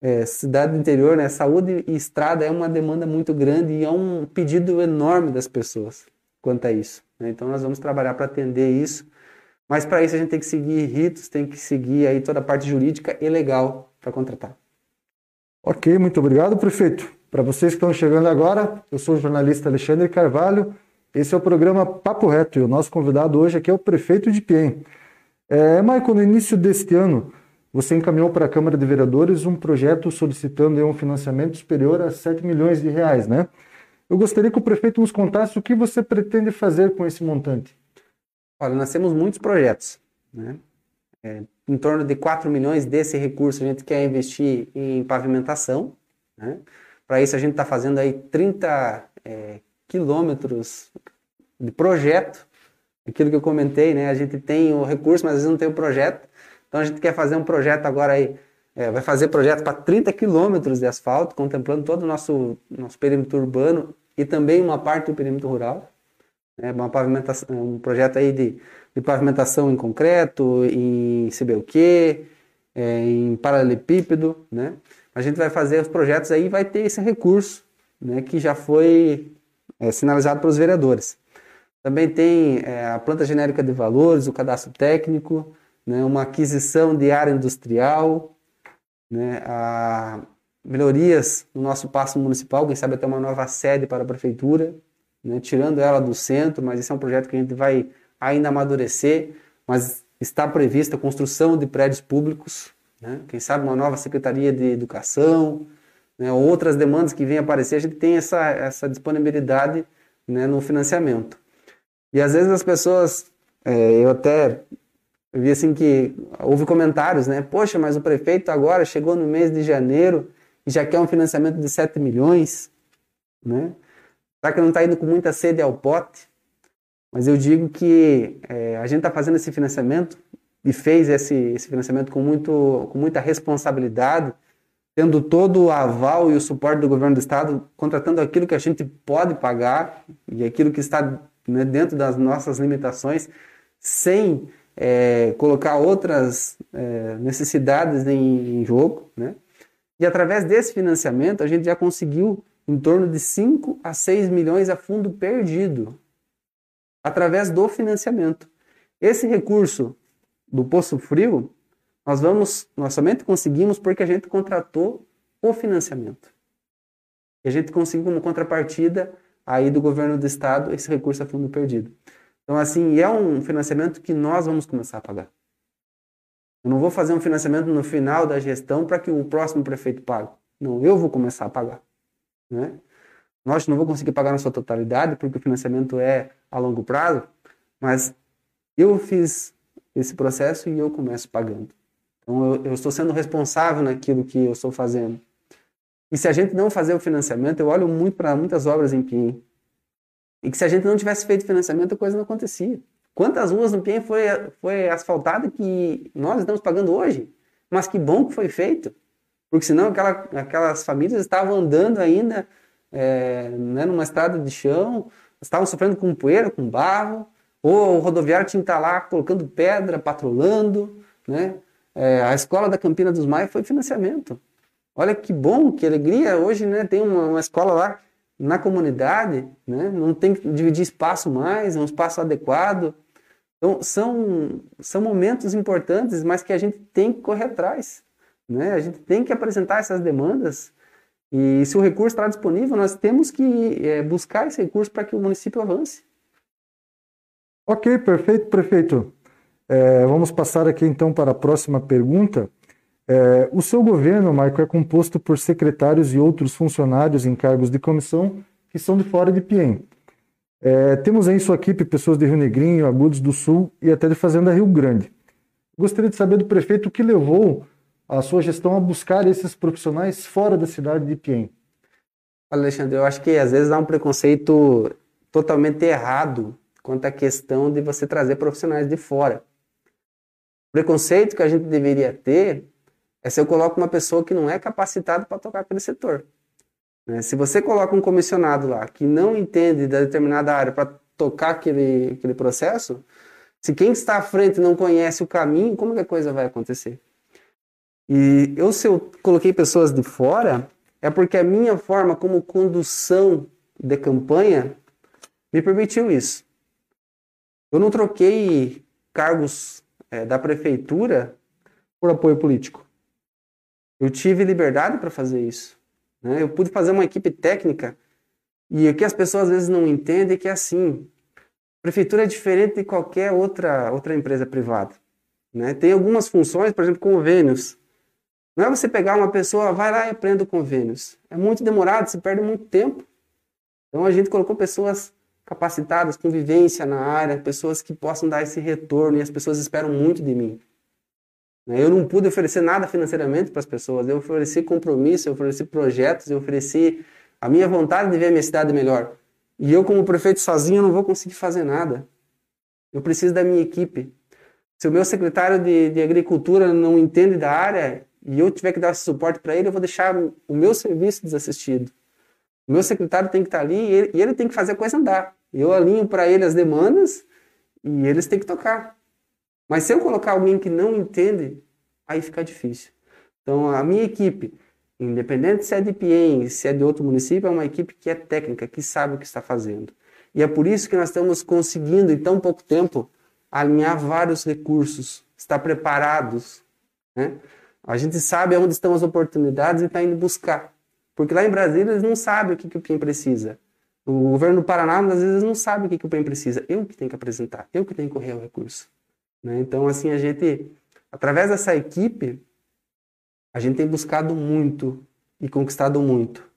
é, cidade do interior, né, saúde e estrada é uma demanda muito grande e é um pedido enorme das pessoas quanto a isso. Né? Então nós vamos trabalhar para atender isso, mas para isso a gente tem que seguir ritos, tem que seguir aí toda a parte jurídica e legal para contratar. Ok, muito obrigado, prefeito. Para vocês que estão chegando agora, eu sou o jornalista Alexandre Carvalho. Esse é o programa Papo Reto e o nosso convidado hoje aqui é o prefeito de Piem. É, Michael, no início deste ano, você encaminhou para a Câmara de Vereadores um projeto solicitando um financiamento superior a 7 milhões de reais, né? Eu gostaria que o prefeito nos contasse o que você pretende fazer com esse montante. Olha, nós temos muitos projetos, né? É, em torno de 4 milhões desse recurso a gente quer investir em pavimentação, né? Para isso a gente está fazendo aí 30 é, quilômetros de projeto, aquilo que eu comentei, né? A gente tem o recurso, mas às vezes não tem o projeto. Então a gente quer fazer um projeto agora aí, é, vai fazer projeto para 30 quilômetros de asfalto, contemplando todo o nosso, nosso perímetro urbano e também uma parte do perímetro rural. É uma pavimentação, um projeto aí de, de pavimentação em concreto, em CBUQ, é, em paralelepípedo, né? A gente vai fazer os projetos aí vai ter esse recurso, né, que já foi é, sinalizado pelos vereadores. Também tem é, a planta genérica de valores, o cadastro técnico, né, uma aquisição de área industrial, né, melhorias no nosso passo municipal, quem sabe até uma nova sede para a prefeitura, né, tirando ela do centro, mas esse é um projeto que a gente vai ainda amadurecer, mas está prevista a construção de prédios públicos, né, quem sabe uma nova secretaria de educação, né, outras demandas que vêm aparecer, a gente tem essa, essa disponibilidade né, no financiamento. E às vezes as pessoas, é, eu até vi assim que houve comentários, né? Poxa, mas o prefeito agora chegou no mês de janeiro e já quer um financiamento de 7 milhões, né? Será que não está indo com muita sede ao pote? Mas eu digo que é, a gente está fazendo esse financiamento e fez esse, esse financiamento com, muito, com muita responsabilidade, tendo todo o aval e o suporte do governo do estado, contratando aquilo que a gente pode pagar e aquilo que está né, dentro das nossas limitações, sem é, colocar outras é, necessidades em, em jogo, né? E através desse financiamento, a gente já conseguiu em torno de 5 a 6 milhões a fundo perdido através do financiamento. Esse recurso do Poço Frio, nós vamos, nós somente conseguimos porque a gente contratou o financiamento. E a gente conseguiu como contrapartida aí do governo do estado esse recurso a fundo perdido. Então assim, é um financiamento que nós vamos começar a pagar. Eu não vou fazer um financiamento no final da gestão para que o próximo prefeito pague. Não, eu vou começar a pagar. Né? Nós não vou conseguir pagar na sua totalidade, porque o financiamento é a longo prazo, mas eu fiz esse processo e eu começo pagando. Então eu, eu estou sendo responsável naquilo que eu estou fazendo. E se a gente não fazer o financiamento, eu olho muito para muitas obras em Pinhém. E que se a gente não tivesse feito financiamento, a coisa não acontecia. Quantas ruas no Pinhém foi, foi asfaltada que nós estamos pagando hoje? Mas que bom que foi feito. Porque senão aquela, aquelas famílias estavam andando ainda é, né, numa estrada de chão, estavam sofrendo com poeira, com barro, ou o rodoviário tinha que estar lá colocando pedra, patrolando. Né? É, a escola da Campina dos Maia foi financiamento. Olha que bom, que alegria. Hoje né, tem uma, uma escola lá na comunidade, né? não tem que dividir espaço mais, é um espaço adequado. Então, são, são momentos importantes, mas que a gente tem que correr atrás. Né? A gente tem que apresentar essas demandas. E se o recurso está disponível, nós temos que é, buscar esse recurso para que o município avance. Ok, perfeito, prefeito. É, vamos passar aqui então para a próxima pergunta. É, o seu governo, Marco, é composto por secretários e outros funcionários em cargos de comissão que são de fora de Piem. É, temos em sua equipe pessoas de Rio Negrinho, Agudos do Sul e até de Fazenda Rio Grande. Gostaria de saber do prefeito o que levou a sua gestão a buscar esses profissionais fora da cidade de Piem. Alexandre, eu acho que às vezes há um preconceito totalmente errado quanto à questão de você trazer profissionais de fora. O preconceito que a gente deveria ter é se eu coloco uma pessoa que não é capacitada para tocar aquele setor. Né? Se você coloca um comissionado lá que não entende da determinada área para tocar aquele, aquele processo, se quem está à frente não conhece o caminho, como que a coisa vai acontecer? E eu, se eu coloquei pessoas de fora, é porque a minha forma como condução de campanha me permitiu isso. Eu não troquei cargos é, da prefeitura por apoio político. Eu tive liberdade para fazer isso. Né? Eu pude fazer uma equipe técnica e o que as pessoas às vezes não entendem é que é assim. Prefeitura é diferente de qualquer outra, outra empresa privada. Né? Tem algumas funções, por exemplo, convênios. Não é você pegar uma pessoa, vai lá e aprenda convênios. É muito demorado, você perde muito tempo. Então a gente colocou pessoas capacitadas, com vivência na área, pessoas que possam dar esse retorno e as pessoas esperam muito de mim. Né? Eu não pude oferecer nada financeiramente para as pessoas, eu ofereci compromisso, eu ofereci projetos, eu ofereci a minha vontade de ver a minha cidade melhor. E eu, como prefeito sozinho, não vou conseguir fazer nada. Eu preciso da minha equipe. Se o meu secretário de, de agricultura não entende da área e eu tiver que dar suporte para ele, eu vou deixar o meu serviço desassistido. O meu secretário tem que estar ali e ele, e ele tem que fazer a coisa andar. Eu alinho para ele as demandas e eles têm que tocar. Mas se eu colocar alguém que não entende, aí fica difícil. Então, a minha equipe, independente se é de Piem, se é de outro município, é uma equipe que é técnica, que sabe o que está fazendo. E é por isso que nós estamos conseguindo, em tão pouco tempo, alinhar vários recursos, estar preparados. Né? A gente sabe onde estão as oportunidades e está indo buscar. Porque lá em Brasília eles não sabem o que, que o PIN precisa. O governo do Paraná, às vezes, não sabe o que, que o PIN precisa. Eu que tenho que apresentar, eu que tenho que correr o recurso. Né? Então, assim, a gente, através dessa equipe, a gente tem buscado muito e conquistado muito.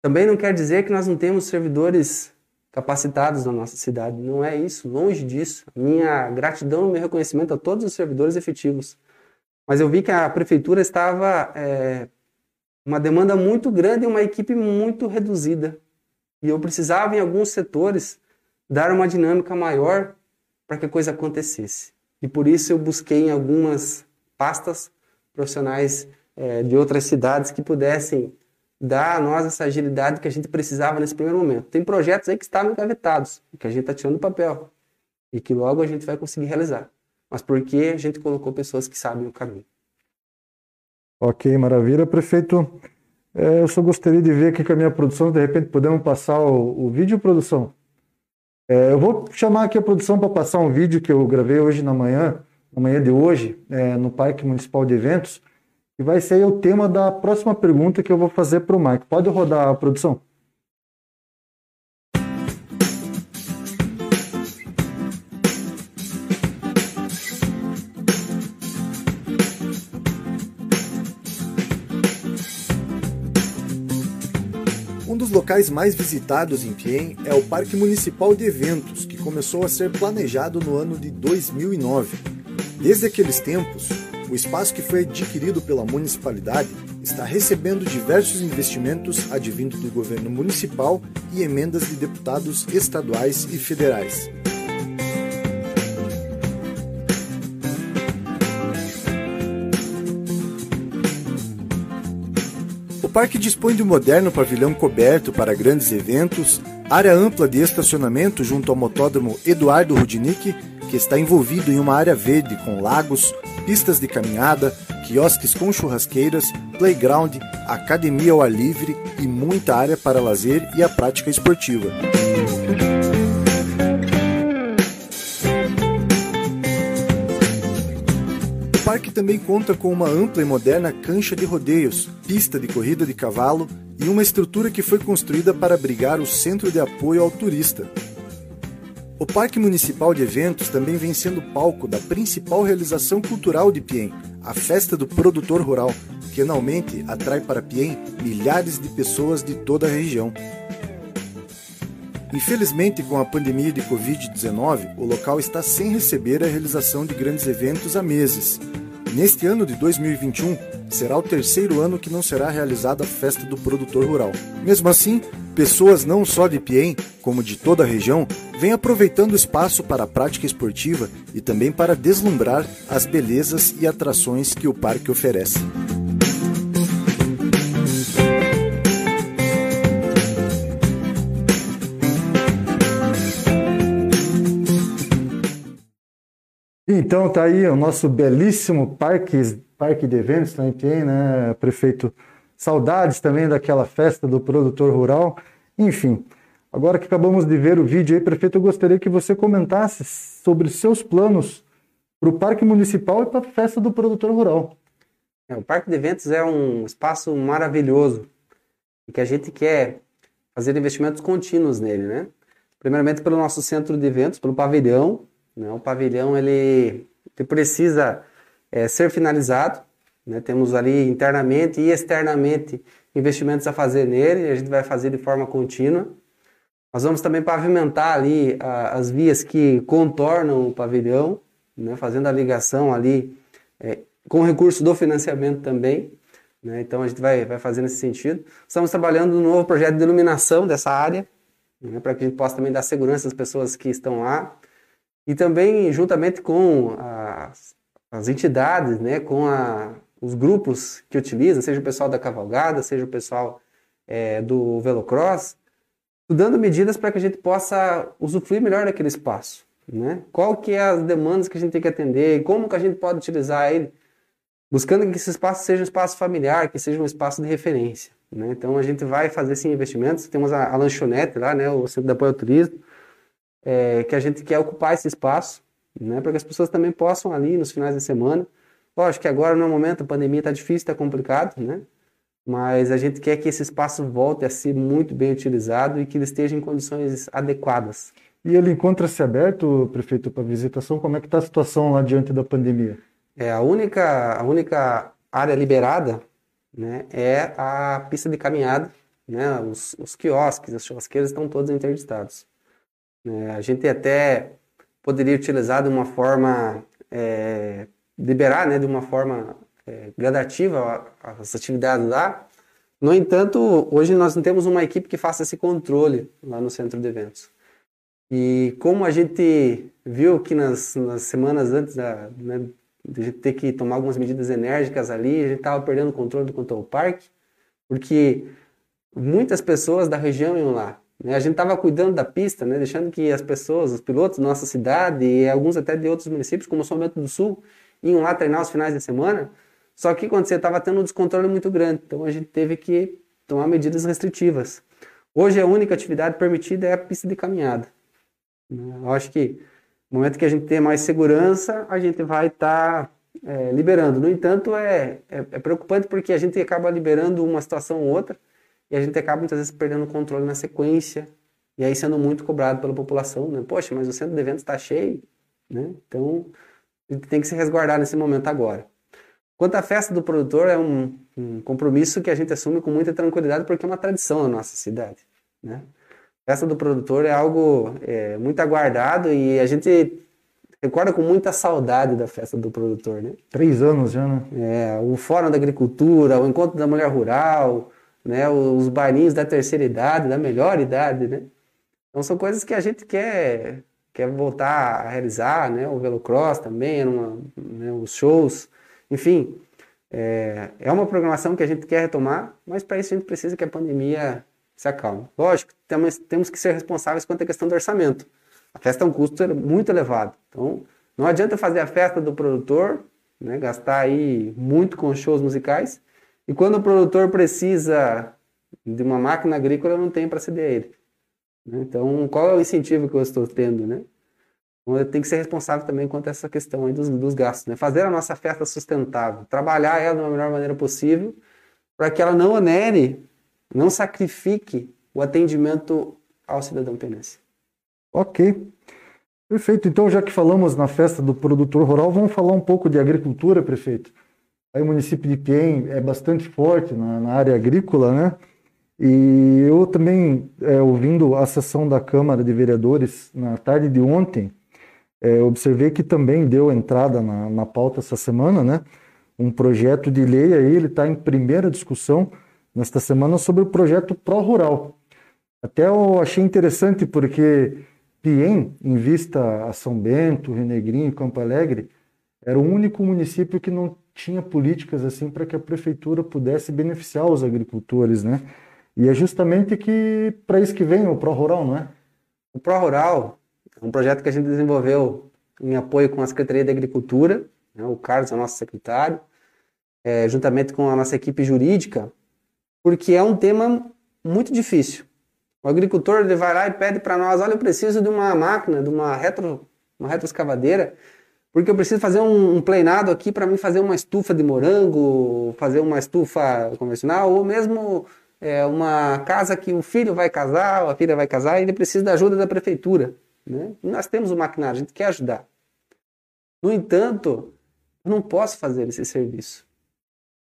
Também não quer dizer que nós não temos servidores capacitados na nossa cidade. Não é isso, longe disso. Minha gratidão e meu reconhecimento a todos os servidores efetivos. Mas eu vi que a prefeitura estava é, uma demanda muito grande e uma equipe muito reduzida. E eu precisava, em alguns setores, dar uma dinâmica maior para que a coisa acontecesse. E por isso eu busquei em algumas pastas profissionais é, de outras cidades que pudessem dar a nós essa agilidade que a gente precisava nesse primeiro momento. Tem projetos aí que estavam engavetados, que a gente está tirando do papel e que logo a gente vai conseguir realizar. Mas porque a gente colocou pessoas que sabem o caminho. Ok, maravilha. Prefeito, é, eu só gostaria de ver aqui com a minha produção, de repente podemos passar o, o vídeo, produção? É, eu vou chamar aqui a produção para passar um vídeo que eu gravei hoje na manhã, na manhã de hoje, é, no Parque Municipal de Eventos, e vai ser o tema da próxima pergunta que eu vou fazer para o Mike. Pode rodar a produção? Locais mais visitados em Piem é o Parque Municipal de Eventos, que começou a ser planejado no ano de 2009. Desde aqueles tempos, o espaço que foi adquirido pela municipalidade está recebendo diversos investimentos advindos do governo municipal e emendas de deputados estaduais e federais. Parque dispõe de um moderno pavilhão coberto para grandes eventos, área ampla de estacionamento junto ao motódromo Eduardo Rudnick, que está envolvido em uma área verde com lagos, pistas de caminhada, quiosques com churrasqueiras, playground, academia ao ar livre e muita área para lazer e a prática esportiva. Também conta com uma ampla e moderna cancha de rodeios, pista de corrida de cavalo e uma estrutura que foi construída para abrigar o centro de apoio ao turista. O Parque Municipal de Eventos também vem sendo palco da principal realização cultural de Piem, a Festa do Produtor Rural, que anualmente atrai para Piem milhares de pessoas de toda a região. Infelizmente, com a pandemia de Covid-19, o local está sem receber a realização de grandes eventos há meses. Neste ano de 2021, será o terceiro ano que não será realizada a festa do produtor rural. Mesmo assim, pessoas não só de Piem, como de toda a região, vêm aproveitando o espaço para a prática esportiva e também para deslumbrar as belezas e atrações que o parque oferece. Então tá aí o nosso belíssimo parque, parque de eventos também tem, né, prefeito? Saudades também daquela festa do produtor rural. Enfim, agora que acabamos de ver o vídeo aí, prefeito, eu gostaria que você comentasse sobre seus planos para o Parque Municipal e para a festa do produtor rural. É, o Parque de Eventos é um espaço maravilhoso e que a gente quer fazer investimentos contínuos nele, né? Primeiramente pelo nosso centro de eventos, pelo pavilhão, né? O pavilhão ele, ele precisa é, ser finalizado. Né? Temos ali internamente e externamente investimentos a fazer nele, a gente vai fazer de forma contínua. Nós vamos também pavimentar ali a, as vias que contornam o pavilhão, né, fazendo a ligação ali é, com recurso do financiamento também. Né, então a gente vai, vai fazer nesse sentido. Estamos trabalhando no novo projeto de iluminação dessa área, né, para que a gente possa também dar segurança às pessoas que estão lá. E também, juntamente com as, as entidades, né, com a, os grupos que utilizam, seja o pessoal da cavalgada, seja o pessoal é, do velocross, dando medidas para que a gente possa usufruir melhor daquele espaço. Né? Qual que é as demandas que a gente tem que atender, como que a gente pode utilizar ele, buscando que esse espaço seja um espaço familiar, que seja um espaço de referência. Né? Então a gente vai fazer sim investimentos, temos a, a lanchonete lá, né, o Centro de Apoio ao Turismo, é, que a gente quer ocupar esse espaço, né, para que as pessoas também possam ali nos finais de semana. Lógico que agora no momento a pandemia está difícil, está complicado, né? Mas a gente quer que esse espaço volte a ser muito bem utilizado e que ele esteja em condições adequadas. E ele encontra-se aberto, prefeito, para visitação? Como é que está a situação lá diante da pandemia? É, a única, a única área liberada né, é a pista de caminhada. Né, os, os quiosques, as churrasqueiras estão todos interditados. É, a gente até poderia utilizar de uma forma, é, liberar né, de uma forma é, gradativa as atividades lá. No entanto, hoje nós não temos uma equipe que faça esse controle lá no centro de eventos. E como a gente viu que nas, nas semanas antes da, né, de a gente ter que tomar algumas medidas enérgicas ali, a gente estava perdendo o controle do ao parque, porque muitas pessoas da região iam lá. Né? A gente estava cuidando da pista, né? deixando que as pessoas, os pilotos da nossa cidade e alguns até de outros municípios, como São Bento do Sul, iam lá treinar os finais de semana. Só que quando você estava tendo um descontrole muito grande, então a gente teve que tomar medidas restritivas. Hoje a única atividade permitida é a pista de caminhada. Né? Eu acho que no momento que a gente tem mais segurança, a gente vai estar tá, é, liberando. No entanto, é, é, é preocupante porque a gente acaba liberando uma situação ou outra e a gente acaba muitas vezes perdendo o controle na sequência e aí sendo muito cobrado pela população, né? Poxa, mas o centro de eventos está cheio, né? Então a gente tem que se resguardar nesse momento agora. Quanto à festa do produtor, é um, um compromisso que a gente assume com muita tranquilidade porque é uma tradição na nossa cidade, né? festa do produtor é algo é, muito aguardado e a gente recorda com muita saudade da festa do produtor, né? Três anos já, né? É, o Fórum da Agricultura, o Encontro da Mulher Rural, né, os bailinhos da terceira idade, da melhor idade, né? Então são coisas que a gente quer, quer voltar a realizar, né? O velocross também, uma, né, os shows, enfim. É, é uma programação que a gente quer retomar, mas para isso a gente precisa que a pandemia se acalme. Lógico, temos, temos que ser responsáveis quanto à questão do orçamento. A festa é um custo muito elevado. Então, não adianta fazer a festa do produtor, né, gastar aí muito com shows musicais, e quando o produtor precisa de uma máquina agrícola, não tenho para ceder a ele. Né? Então, qual é o incentivo que eu estou tendo, né? Então, eu tenho que ser responsável também quanto a essa questão aí dos, dos gastos, né? Fazer a nossa festa sustentável, trabalhar ela da melhor maneira possível, para que ela não onere, não sacrifique o atendimento ao cidadão penense. Ok. Perfeito. Então, já que falamos na festa do produtor rural, vamos falar um pouco de agricultura, prefeito. Aí o município de Piem é bastante forte na, na área agrícola, né? E eu também, é, ouvindo a sessão da Câmara de Vereadores na tarde de ontem, é, observei que também deu entrada na, na pauta essa semana, né? Um projeto de lei aí, ele está em primeira discussão nesta semana sobre o projeto Pro Rural. Até eu achei interessante porque Piem, em vista a São Bento, Rio Negrinho e Campo Alegre, era o único município que não tinha políticas assim para que a prefeitura pudesse beneficiar os agricultores, né? E é justamente que para isso que vem o Pro Rural, não é? O Pro Rural é um projeto que a gente desenvolveu em apoio com a Secretaria de Agricultura, né? o Carlos é o nosso secretário, é, juntamente com a nossa equipe jurídica, porque é um tema muito difícil. O agricultor ele vai lá e pede para nós, olha, eu preciso de uma máquina, de uma retro, uma retroescavadeira porque eu preciso fazer um, um aqui para mim fazer uma estufa de morango, fazer uma estufa convencional, ou mesmo é, uma casa que o filho vai casar, ou a filha vai casar, e ele precisa da ajuda da prefeitura. Né? nós temos o maquinário, a gente quer ajudar. No entanto, não posso fazer esse serviço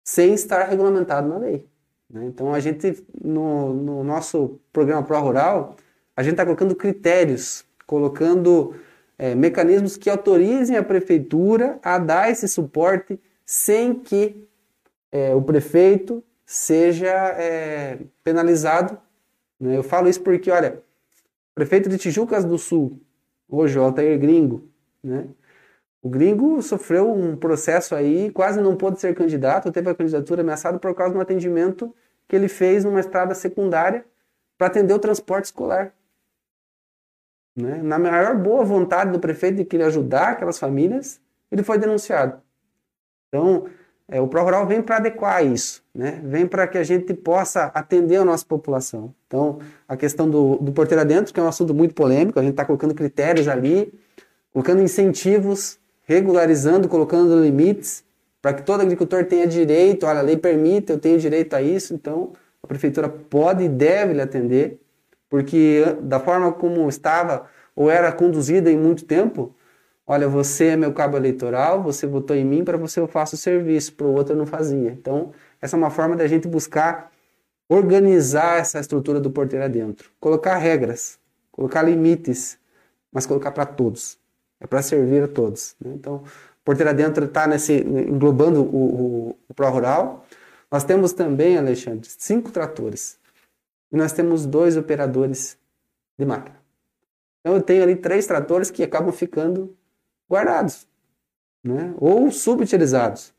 sem estar regulamentado na lei. Né? Então, a gente, no, no nosso programa Pro Rural, a gente está colocando critérios, colocando é, mecanismos que autorizem a prefeitura a dar esse suporte sem que é, o prefeito seja é, penalizado. Né? Eu falo isso porque, olha, o prefeito de Tijucas do Sul, hoje o Altair Gringo, né? O Gringo sofreu um processo aí, quase não pôde ser candidato, teve a candidatura ameaçada por causa de um atendimento que ele fez numa estrada secundária para atender o transporte escolar. Né? Na maior boa vontade do prefeito de querer ajudar aquelas famílias, ele foi denunciado. Então, é, o ProRural vem para adequar isso, né? vem para que a gente possa atender a nossa população. Então, a questão do, do porteiro adentro, que é um assunto muito polêmico, a gente está colocando critérios ali, colocando incentivos, regularizando, colocando limites, para que todo agricultor tenha direito, olha, a lei permite, eu tenho direito a isso, então a prefeitura pode e deve lhe atender, porque da forma como estava ou era conduzida em muito tempo, olha, você é meu cabo eleitoral, você votou em mim, para você eu faço o serviço, para o outro eu não fazia. Então, essa é uma forma da gente buscar organizar essa estrutura do porteiro adentro, colocar regras, colocar limites, mas colocar para todos. É para servir a todos. Né? Então, porteiro adentro está englobando o, o, o Pro Rural. Nós temos também, Alexandre, cinco tratores. E nós temos dois operadores de máquina. Então, eu tenho ali três tratores que acabam ficando guardados, né? ou subutilizados.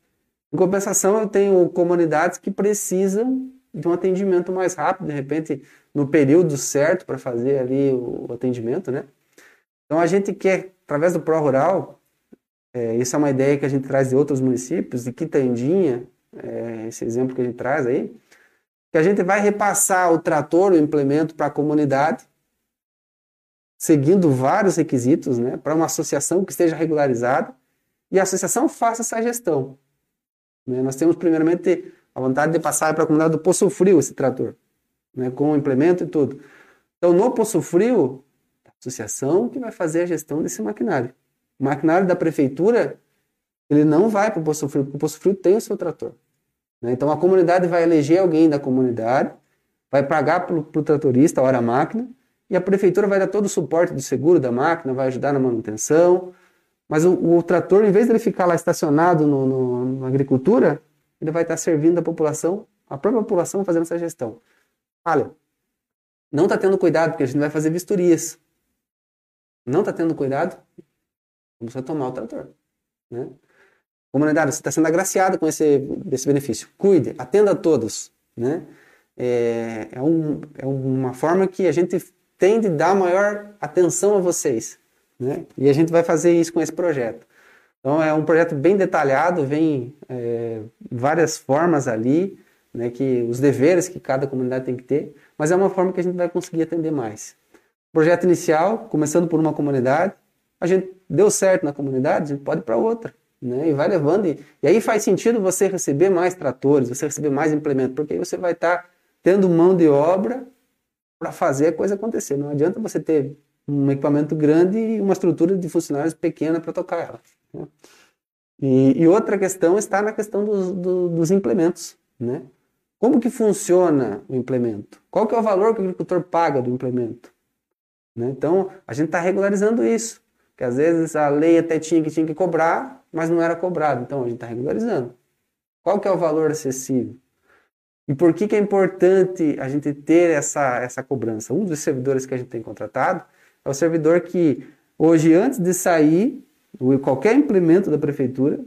Em compensação, eu tenho comunidades que precisam de um atendimento mais rápido, de repente, no período certo para fazer ali o atendimento, né? Então, a gente quer, através do Pro Rural, é, isso é uma ideia que a gente traz de outros municípios, de Quitandinha, é, esse exemplo que a gente traz aí, que a gente vai repassar o trator, o implemento para a comunidade, seguindo vários requisitos, né, para uma associação que esteja regularizada, e a associação faça essa gestão. Né? Nós temos, primeiramente, a vontade de passar para a comunidade do Poço Frio esse trator, né, com o implemento e tudo. Então, no Poço Frio, a associação que vai fazer a gestão desse maquinário. O maquinário da prefeitura, ele não vai para o Poço Frio, porque o Poço Frio tem o seu trator. Né? Então, a comunidade vai eleger alguém da comunidade, vai pagar para o tratorista a hora máquina, e a prefeitura vai dar todo o suporte do seguro da máquina, vai ajudar na manutenção, mas o, o trator, em vez de ele ficar lá estacionado no, no, na agricultura, ele vai estar servindo a população, a própria população fazendo essa gestão. Olha, não está tendo cuidado, porque a gente vai fazer vistorias. Não está tendo cuidado, vamos tomar o trator. Né? Comunidade, você está sendo agraciado com esse, esse benefício. Cuide, atenda a todos. Né? É, é, um, é uma forma que a gente tem de dar maior atenção a vocês. Né? E a gente vai fazer isso com esse projeto. Então é um projeto bem detalhado, vem é, várias formas ali, né, que os deveres que cada comunidade tem que ter, mas é uma forma que a gente vai conseguir atender mais. Projeto inicial, começando por uma comunidade, a gente deu certo na comunidade, a gente pode ir para outra. Né? E vai levando. E, e, aí faz sentido você receber mais tratores, você receber mais implementos, porque aí você vai estar tá tendo mão de obra para fazer a coisa acontecer. Não adianta você ter um equipamento grande e uma estrutura de funcionários pequena para tocar ela. Né? E, e, outra questão está na questão dos, do, dos implementos. Né? Como que funciona o implemento? Qual que é o valor que o agricultor paga do implemento? Né? Então, a gente está regularizando isso. Que às vezes a lei até tinha que, tinha que cobrar, mas não era cobrado. Então, a gente está regularizando. Qual que é o valor acessível? E por que, que é importante a gente ter essa, essa cobrança? Um dos servidores que a gente tem contratado é o servidor que, hoje, antes de sair, qualquer implemento da prefeitura,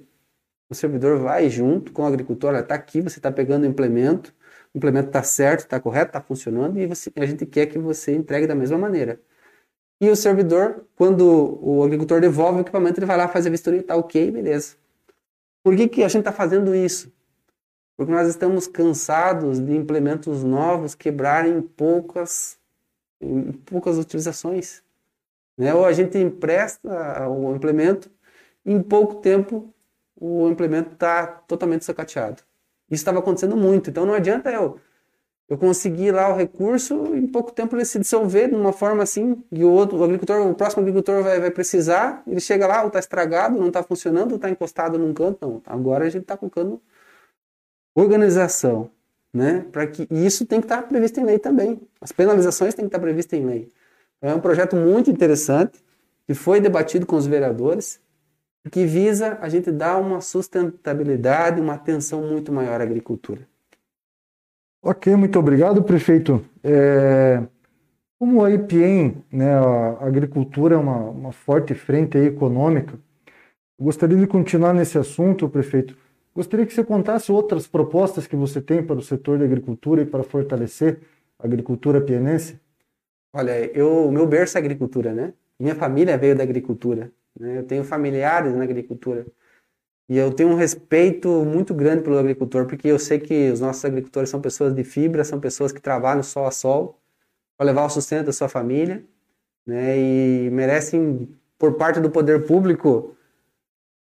o servidor vai junto com o agricultor, está aqui, você está pegando o implemento, o implemento está certo, está correto, está funcionando, e você, a gente quer que você entregue da mesma maneira. E o servidor, quando o agricultor devolve o equipamento, ele vai lá fazer a vistoria, está ok, beleza. Por que, que a gente está fazendo isso? Porque nós estamos cansados de implementos novos quebrarem em poucas, em poucas utilizações. Né? Ou a gente empresta o implemento, em pouco tempo o implemento está totalmente sacateado. Isso estava acontecendo muito, então não adianta eu eu conseguir lá o recurso em pouco tempo ele se dissolver de uma forma assim e o outro o agricultor o próximo agricultor vai, vai precisar ele chega lá ou está estragado não está funcionando está encostado num canto não agora a gente está colocando organização, né? Para que e isso tem que estar previsto em lei também. As penalizações têm que estar previstas em lei. É um projeto muito interessante que foi debatido com os vereadores que visa a gente dar uma sustentabilidade, uma atenção muito maior à agricultura. Ok, muito obrigado, prefeito. É, como a IPEM, né, a agricultura é uma, uma forte frente econômica, gostaria de continuar nesse assunto, prefeito. Gostaria que você contasse outras propostas que você tem para o setor da agricultura e para fortalecer a agricultura pienense. Olha, eu, meu berço é agricultura, né? Minha família veio da agricultura. Né? Eu tenho familiares na agricultura. E eu tenho um respeito muito grande pelo agricultor, porque eu sei que os nossos agricultores são pessoas de fibra, são pessoas que trabalham sol a sol para levar o sustento da sua família, né? E merecem, por parte do poder público,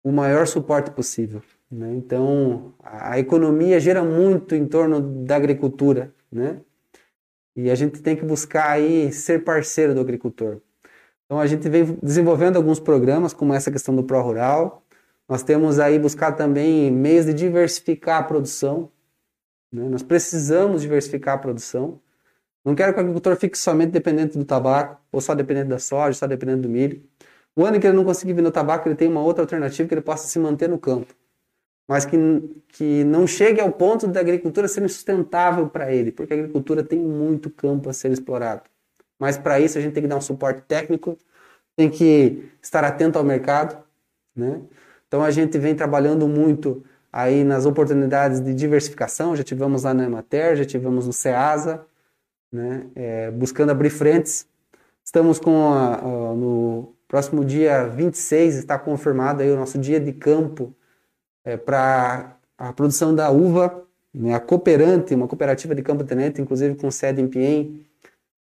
o maior suporte possível. Né? Então, a economia gira muito em torno da agricultura, né? E a gente tem que buscar aí ser parceiro do agricultor. Então a gente vem desenvolvendo alguns programas, como essa questão do Pro Rural. Nós temos aí buscado também meios de diversificar a produção. Né? Nós precisamos diversificar a produção. Não quero que o agricultor fique somente dependente do tabaco, ou só dependente da soja, só dependente do milho. O ano que ele não conseguir vender o tabaco, ele tem uma outra alternativa que ele possa se manter no campo. Mas que, que não chegue ao ponto da agricultura ser sustentável para ele, porque a agricultura tem muito campo a ser explorado. Mas para isso a gente tem que dar um suporte técnico, tem que estar atento ao mercado, né? Então a gente vem trabalhando muito aí nas oportunidades de diversificação, já tivemos lá na Emater, já tivemos no Ceasa, né? É, buscando abrir frentes. Estamos com a, a, no próximo dia 26 está confirmado aí o nosso dia de campo é, para a produção da uva, né? A Cooperante, uma cooperativa de campo tenente, inclusive com sede em Piem,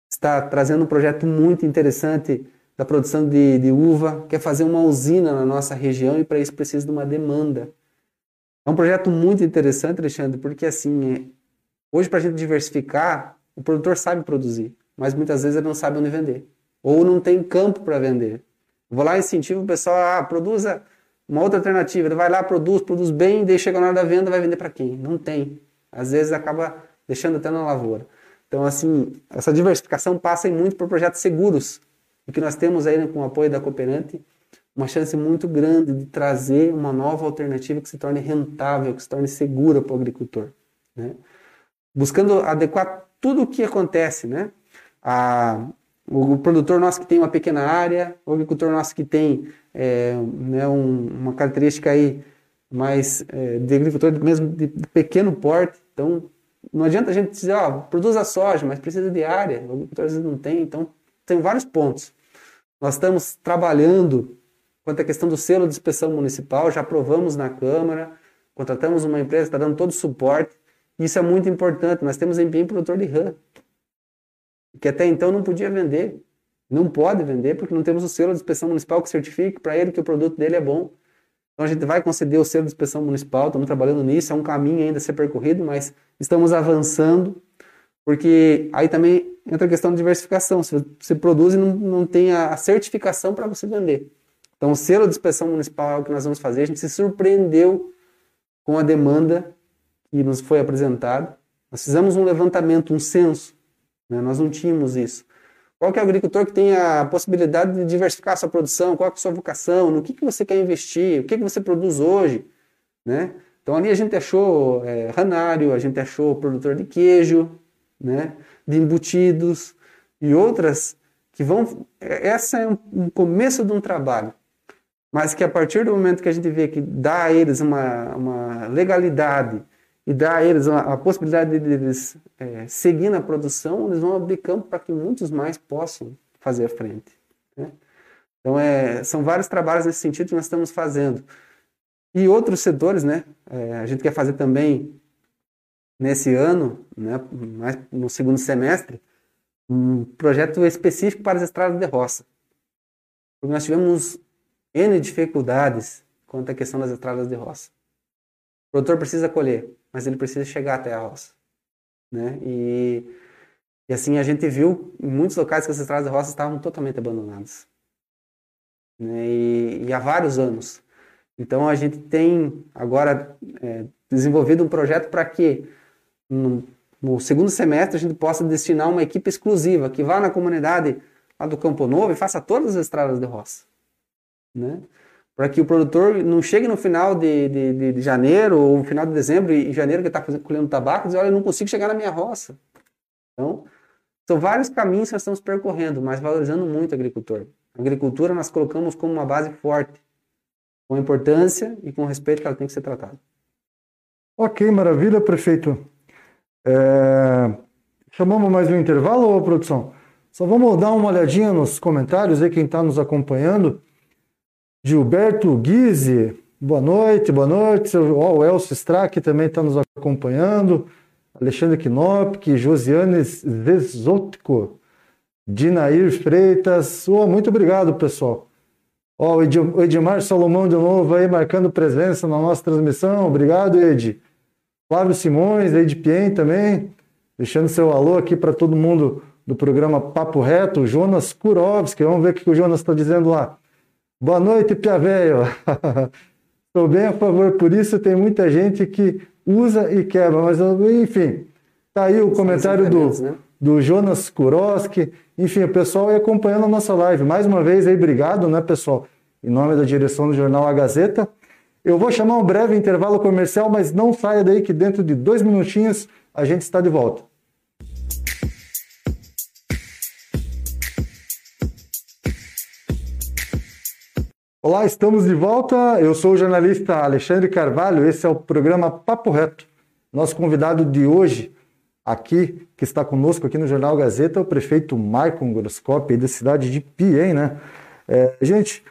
está trazendo um projeto muito interessante da produção de, de uva, quer fazer uma usina na nossa região e para isso precisa de uma demanda. É um projeto muito interessante, Alexandre, porque assim, é, hoje para a gente diversificar, o produtor sabe produzir, mas muitas vezes ele não sabe onde vender. Ou não tem campo para vender. vou lá e incentivo o pessoal, ah, produza uma outra alternativa. Ele vai lá, produz, produz bem, daí chega na hora da venda, vai vender para quem? Não tem. Às vezes acaba deixando até na lavoura. Então, assim, essa diversificação passa muito por projetos seguros, e que nós temos aí né, com o apoio da Cooperante uma chance muito grande de trazer uma nova alternativa que se torne rentável, que se torne segura para o agricultor. Né? Buscando adequar tudo o que acontece, né? A, o produtor nosso que tem uma pequena área, o agricultor nosso que tem é, né, um, uma característica aí mais é, de agricultor mesmo de pequeno porte, então não adianta a gente dizer, ó, produz a soja, mas precisa de área, o agricultor às vezes não tem, então tem vários pontos. Nós estamos trabalhando quanto à questão do selo de inspeção municipal, já aprovamos na Câmara, contratamos uma empresa que está dando todo o suporte. Isso é muito importante. Nós temos empenho produtor de rã, que até então não podia vender. Não pode vender porque não temos o selo de inspeção municipal que certifique para ele que o produto dele é bom. Então a gente vai conceder o selo de inspeção municipal, estamos trabalhando nisso, é um caminho ainda a ser percorrido, mas estamos avançando, porque aí também entra a questão de diversificação. Se você produz e não, não tem a certificação para você vender. Então, o selo de inspeção municipal que nós vamos fazer. A gente se surpreendeu com a demanda que nos foi apresentada. Nós fizemos um levantamento, um censo. Né? Nós não tínhamos isso. Qual que é o agricultor que tem a possibilidade de diversificar a sua produção? Qual é a sua vocação? No que, que você quer investir? O que, que você produz hoje? Né? Então ali a gente achou é, ranário, a gente achou produtor de queijo, né? De embutidos e outras que vão. Essa é um, começo de um trabalho, mas que a partir do momento que a gente vê que dá a eles uma, uma legalidade e dá a eles a, a possibilidade de eles é, seguir na produção, eles vão abrir campo para que muitos mais possam fazer a frente. Né? Então, é, são vários trabalhos nesse sentido que nós estamos fazendo. E outros setores, né? É, a gente quer fazer também nesse ano, né, mais no segundo semestre, um projeto específico para as estradas de roça. Porque nós tivemos N dificuldades quanto à questão das estradas de roça. O produtor precisa colher, mas ele precisa chegar até a roça. Né? E, e assim a gente viu em muitos locais que as estradas de roça estavam totalmente abandonadas. Né? E, e há vários anos. Então a gente tem agora é, desenvolvido um projeto para que no, no segundo semestre a gente possa destinar uma equipe exclusiva que vá na comunidade lá do Campo Novo e faça todas as estradas de roça. Né? Para que o produtor não chegue no final de, de, de, janeiro ou no final de dezembro e janeiro que está colhendo tabaco e diz, olha, eu não consigo chegar na minha roça. Então, são vários caminhos que nós estamos percorrendo, mas valorizando muito o agricultor. A agricultura nós colocamos como uma base forte, com importância e com respeito que ela tem que ser tratada. Ok, maravilha, prefeito. É... Chamamos mais um intervalo, ou produção? Só vamos dar uma olhadinha nos comentários aí, quem está nos acompanhando. Gilberto Guise, boa noite, boa noite. o Elcio Strack também está nos acompanhando. Alexandre Knopk, Josiane Zesotko, Dinair Freitas. Oh, muito obrigado, pessoal. Oh, o Edmar Salomão de novo aí marcando presença na nossa transmissão. Obrigado, Ed. Flávio Simões, Ed Pien também, deixando seu alô aqui para todo mundo do programa Papo Reto. Jonas Kurovski, vamos ver o que o Jonas está dizendo lá. Boa noite, Pia Velho. Estou bem a favor, por isso tem muita gente que usa e quebra, mas enfim, tá aí o comentário do, né? do Jonas Kuroski. Enfim, o pessoal aí acompanhando a nossa live. Mais uma vez aí, obrigado, né, pessoal? Em nome da direção do jornal A Gazeta. Eu vou chamar um breve intervalo comercial, mas não saia daí que dentro de dois minutinhos a gente está de volta. Olá, estamos de volta. Eu sou o jornalista Alexandre Carvalho. Esse é o programa Papo Reto. Nosso convidado de hoje, aqui, que está conosco aqui no Jornal Gazeta, é o prefeito Maicon Goroscope, da cidade de Piem, né? É, gente,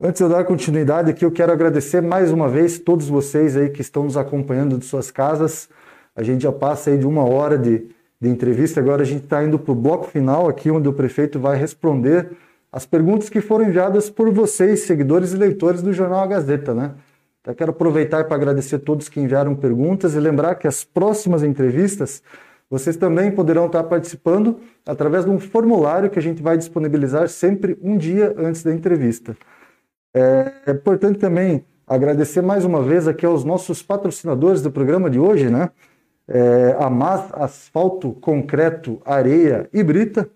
antes de eu dar continuidade aqui, eu quero agradecer mais uma vez todos vocês aí que estão nos acompanhando de suas casas. A gente já passa aí de uma hora de, de entrevista, agora a gente está indo para o bloco final aqui, onde o prefeito vai responder as perguntas que foram enviadas por vocês, seguidores e leitores do Jornal A Gazeta, né? Então, quero aproveitar para agradecer a todos que enviaram perguntas e lembrar que as próximas entrevistas vocês também poderão estar participando através de um formulário que a gente vai disponibilizar sempre um dia antes da entrevista. É, importante também agradecer mais uma vez aqui aos nossos patrocinadores do programa de hoje, né? É, a MAS Asfalto, Concreto, Areia e Brita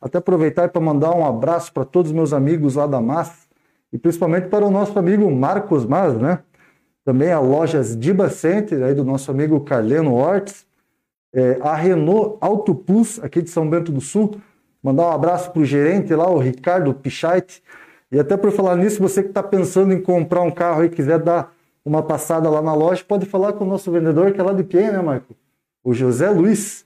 até aproveitar para mandar um abraço para todos os meus amigos lá da MAS e principalmente para o nosso amigo Marcos Mas, né? Também a Lojas Diba Center, aí do nosso amigo Carleno Ortiz. É, a Renault Auto Plus, aqui de São Bento do Sul. Mandar um abraço para o gerente lá, o Ricardo Pichait. E até por falar nisso, você que está pensando em comprar um carro e quiser dar uma passada lá na loja, pode falar com o nosso vendedor, que é lá de quem, né, Marco? O José Luiz.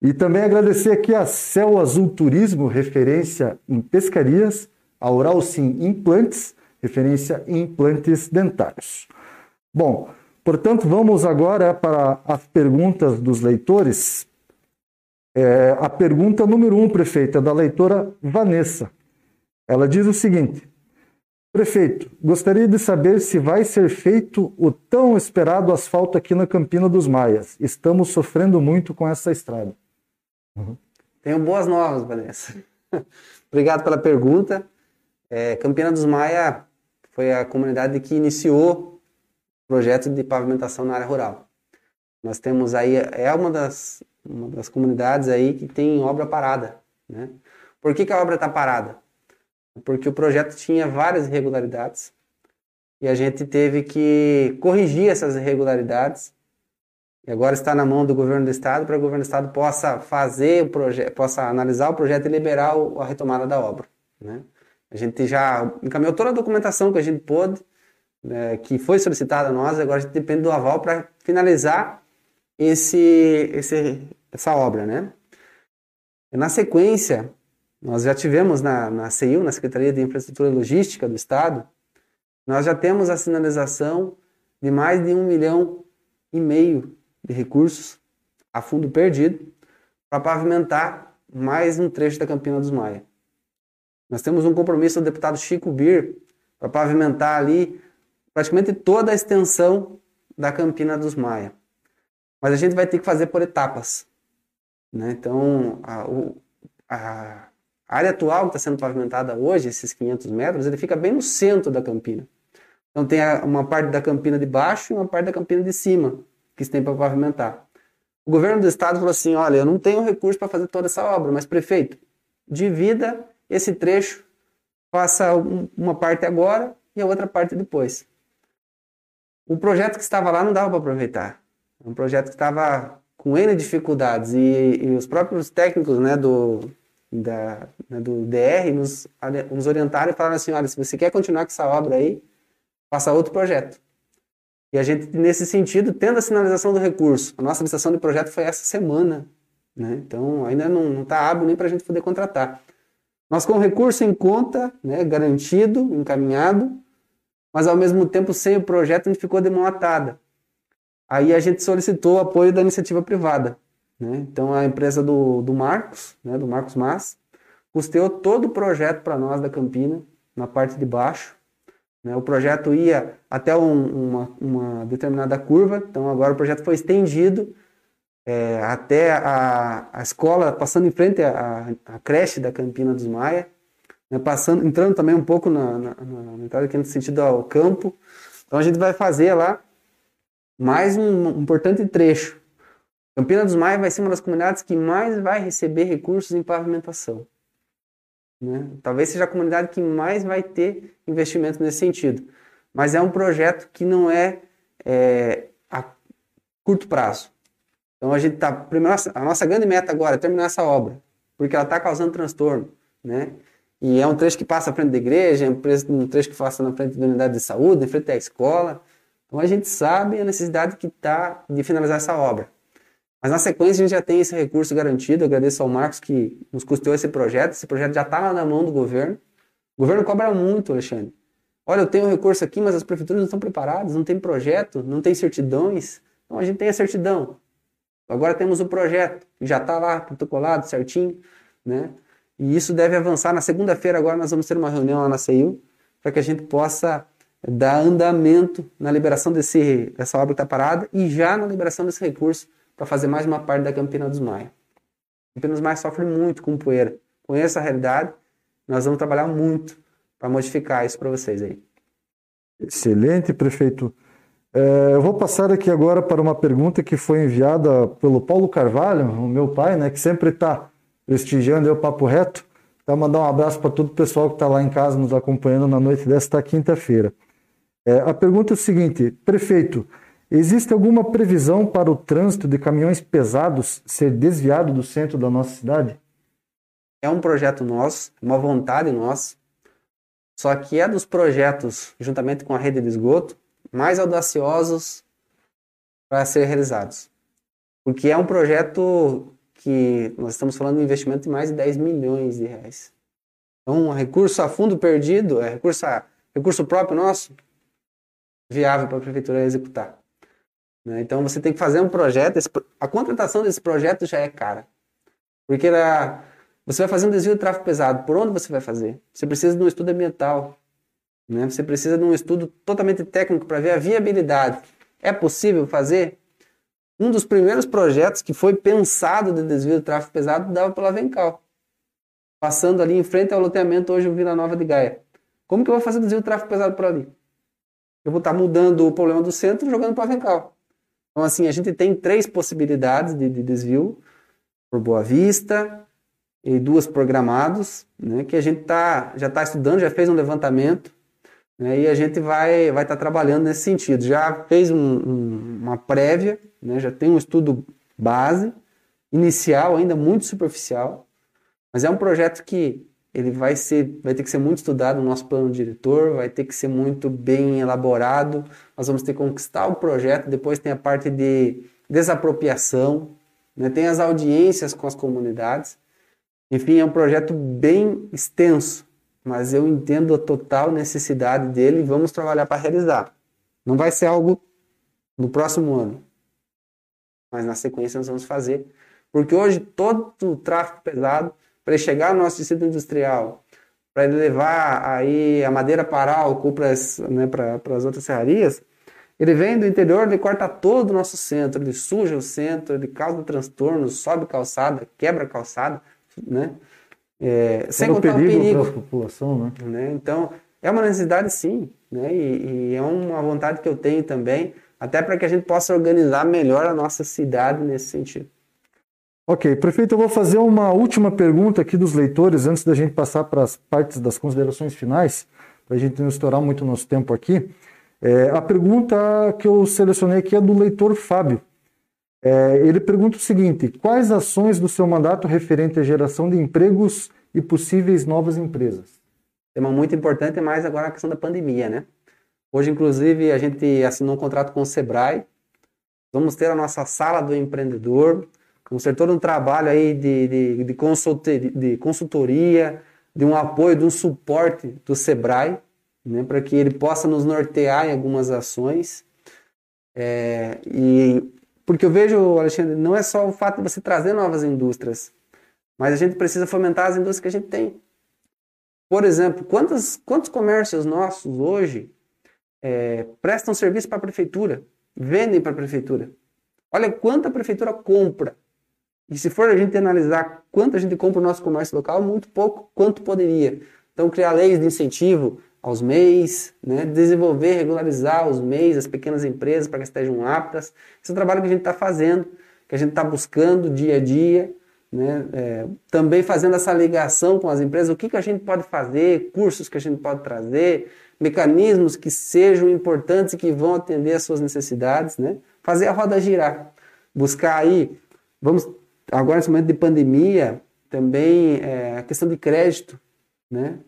E também agradecer aqui a Céu Azul Turismo, referência em pescarias, a Oral Sim Implantes, referência em implantes dentários. Bom, portanto, vamos agora para as perguntas dos leitores. É, a pergunta número um, prefeito, é da leitora Vanessa. Ela diz o seguinte: Prefeito, gostaria de saber se vai ser feito o tão esperado asfalto aqui na Campina dos Maias. Estamos sofrendo muito com essa estrada. Uhum. Tenho boas novas, Vanessa. Obrigado pela pergunta. É, Campina dos Maia foi a comunidade que iniciou o projeto de pavimentação na área rural. Nós temos aí, é uma das, uma das comunidades aí que tem obra parada. Né? Por que, que a obra está parada? Porque o projeto tinha várias irregularidades e a gente teve que corrigir essas irregularidades e agora está na mão do governo do estado para o governo do estado possa fazer o projeto, possa analisar o projeto e liberar a retomada da obra. Né? A gente já encaminhou toda a documentação que a gente pôde, né, que foi solicitada a nós, agora a gente depende do aval para finalizar esse, esse, essa obra. Né? Na sequência, nós já tivemos na, na CIU, na Secretaria de Infraestrutura e Logística do Estado, nós já temos a sinalização de mais de um milhão e meio de recursos a fundo perdido para pavimentar mais um trecho da Campina dos Maia. Nós temos um compromisso do deputado Chico Bir para pavimentar ali praticamente toda a extensão da Campina dos Maia. Mas a gente vai ter que fazer por etapas. Né? Então, a, o, a, área atual que está sendo pavimentada hoje, esses 500 metros, ele fica bem no centro da Campina. Então tem uma parte da Campina de baixo e uma parte da Campina de cima que se tem para pavimentar. O governo do estado falou assim: olha, eu não tenho recurso para fazer toda essa obra, mas prefeito, divida esse trecho, faça uma parte agora e a outra parte depois. O projeto que estava lá não dava para aproveitar. É um projeto que estava com N dificuldades e, e, os próprios técnicos né, do, da, né, do DR nos, nos orientaram e falaram assim, olha, se você quer continuar com essa obra aí, faça outro projeto. E a gente, nesse sentido, tendo a sinalização do recurso, a nossa licitação de projeto foi essa semana, né? então ainda não está hábil nem para a gente poder contratar. Nós com o recurso em conta, né, garantido, encaminhado, mas ao mesmo tempo sem o projeto a gente ficou de mão atada. Aí a gente solicitou o apoio da iniciativa privada. Né? Então a empresa do, do Marcos, né, do Marcos Mas, custeou todo o projeto para nós da Campina, na parte de baixo. Né? O projeto ia até um, uma, uma, determinada curva, então agora o projeto foi estendido é, até a, a escola, passando em frente à, à creche da Campina dos Maia, né? passando, entrando também um pouco na, na, na entrada aqui no sentido ao campo. Então a gente vai fazer lá mais um, um importante trecho Campina dos Maia vai ser uma das comunidades que mais vai receber recursos em pavimentação. Né? Talvez seja a comunidade que mais vai ter investimento nesse sentido. Mas é um projeto que não é, é a curto prazo. Então a gente está. A nossa grande meta agora é terminar essa obra, porque ela está causando transtorno. Né? E é um trecho que passa à frente da igreja, é um trecho que passa na frente da unidade de saúde, em frente à escola. Então a gente sabe a necessidade que está de finalizar essa obra. Mas na sequência a gente já tem esse recurso garantido. Eu agradeço ao Marcos que nos custeou esse projeto. Esse projeto já está lá na mão do governo. O governo cobra muito, Alexandre. Olha, eu tenho um recurso aqui, mas as prefeituras não estão preparadas, não tem projeto, não tem certidões. Então a gente tem a certidão. Agora temos o projeto, que já está lá protocolado certinho, né? E isso deve avançar. Na segunda-feira agora nós vamos ter uma reunião lá na CEIU para que a gente possa dar andamento na liberação desse, dessa obra que está parada e já na liberação desse recurso para fazer mais uma parte da Campina dos Maia. Campina dos Maia sofre muito com poeira. Conheço a realidade, nós vamos trabalhar muito para modificar isso para vocês aí. Excelente, prefeito. É, eu vou passar aqui agora para uma pergunta que foi enviada pelo Paulo Carvalho, o meu pai, né, que sempre está prestigiando o Papo Reto. Tá, mandar um abraço para todo o pessoal que está lá em casa nos acompanhando na noite desta quinta-feira. É, a pergunta é o seguinte, prefeito, Existe alguma previsão para o trânsito de caminhões pesados ser desviado do centro da nossa cidade? É um projeto nosso, uma vontade nossa, só que é dos projetos, juntamente com a rede de esgoto, mais audaciosos para ser realizados. Porque é um projeto que nós estamos falando de investimento de mais de 10 milhões de reais. Então, recurso a fundo perdido, é recurso, a, recurso próprio nosso, viável para a prefeitura executar. Né? Então você tem que fazer um projeto. Esse, a contratação desse projeto já é cara. Porque a, você vai fazer um desvio de tráfego pesado. Por onde você vai fazer? Você precisa de um estudo ambiental. Né? Você precisa de um estudo totalmente técnico para ver a viabilidade. É possível fazer? Um dos primeiros projetos que foi pensado de desvio de tráfego pesado dava pela Vencal. Passando ali em frente ao loteamento hoje o Vila Nova de Gaia. Como que eu vou fazer desvio de tráfego pesado por ali? Eu vou estar mudando o problema do centro jogando para a Vencal. Então, assim, a gente tem três possibilidades de, de desvio por Boa Vista e duas programados, né, que a gente tá, já está estudando, já fez um levantamento, né, e a gente vai vai estar tá trabalhando nesse sentido. Já fez um, um, uma prévia, né, já tem um estudo base, inicial, ainda muito superficial, mas é um projeto que ele vai ser, vai ter que ser muito estudado no nosso plano diretor, vai ter que ser muito bem elaborado. Nós vamos ter que conquistar o projeto. Depois tem a parte de desapropriação, né? tem as audiências com as comunidades. Enfim, é um projeto bem extenso, mas eu entendo a total necessidade dele e vamos trabalhar para realizar. Não vai ser algo no próximo ano, mas na sequência nós vamos fazer, porque hoje todo o tráfego pesado para ele chegar no nosso distrito industrial, para ele levar aí a madeira para álcool para né, as outras serrarias, ele vem do interior, ele corta todo o nosso centro, ele suja o centro, ele causa transtornos, sobe calçada, quebra calçada, né? É, sem contar o perigo, perigo. para a população, né? né? Então, é uma necessidade sim, né? E, e, é uma vontade que eu tenho também, até para que a gente possa organizar melhor a nossa cidade nesse sentido. Ok, prefeito, eu vou fazer uma última pergunta aqui dos leitores antes da gente passar para as partes das considerações finais, para a gente não estourar muito o nosso tempo aqui. É, a pergunta que eu selecionei aqui é do leitor Fábio. É, ele pergunta o seguinte: quais ações do seu mandato referente à geração de empregos e possíveis novas empresas? Tema muito importante, mais agora a questão da pandemia, né? Hoje, inclusive, a gente assinou um contrato com o Sebrae. Vamos ter a nossa sala do empreendedor, Todo um trabalho aí de, de, de, consultoria, de consultoria, de um apoio, de um suporte do Sebrae, né, para que ele possa nos nortear em algumas ações. É, e porque eu vejo, Alexandre, não é só o fato de você trazer novas indústrias, mas a gente precisa fomentar as indústrias que a gente tem. Por exemplo, quantos, quantos comércios nossos hoje é, prestam serviço para a prefeitura, vendem para a prefeitura? Olha quanta prefeitura compra e se for a gente analisar quanto a gente compra o nosso comércio local, muito pouco quanto poderia. Então, criar leis de incentivo aos MEIs, né? desenvolver, regularizar os MEIs, as pequenas empresas, para que estejam aptas. Esse é o trabalho que a gente está fazendo, que a gente está buscando dia a dia. Né? É, também fazendo essa ligação com as empresas, o que, que a gente pode fazer, cursos que a gente pode trazer, mecanismos que sejam importantes e que vão atender às suas necessidades, né? fazer a roda girar, buscar aí, vamos agora nesse momento de pandemia, também é, a questão de crédito, né?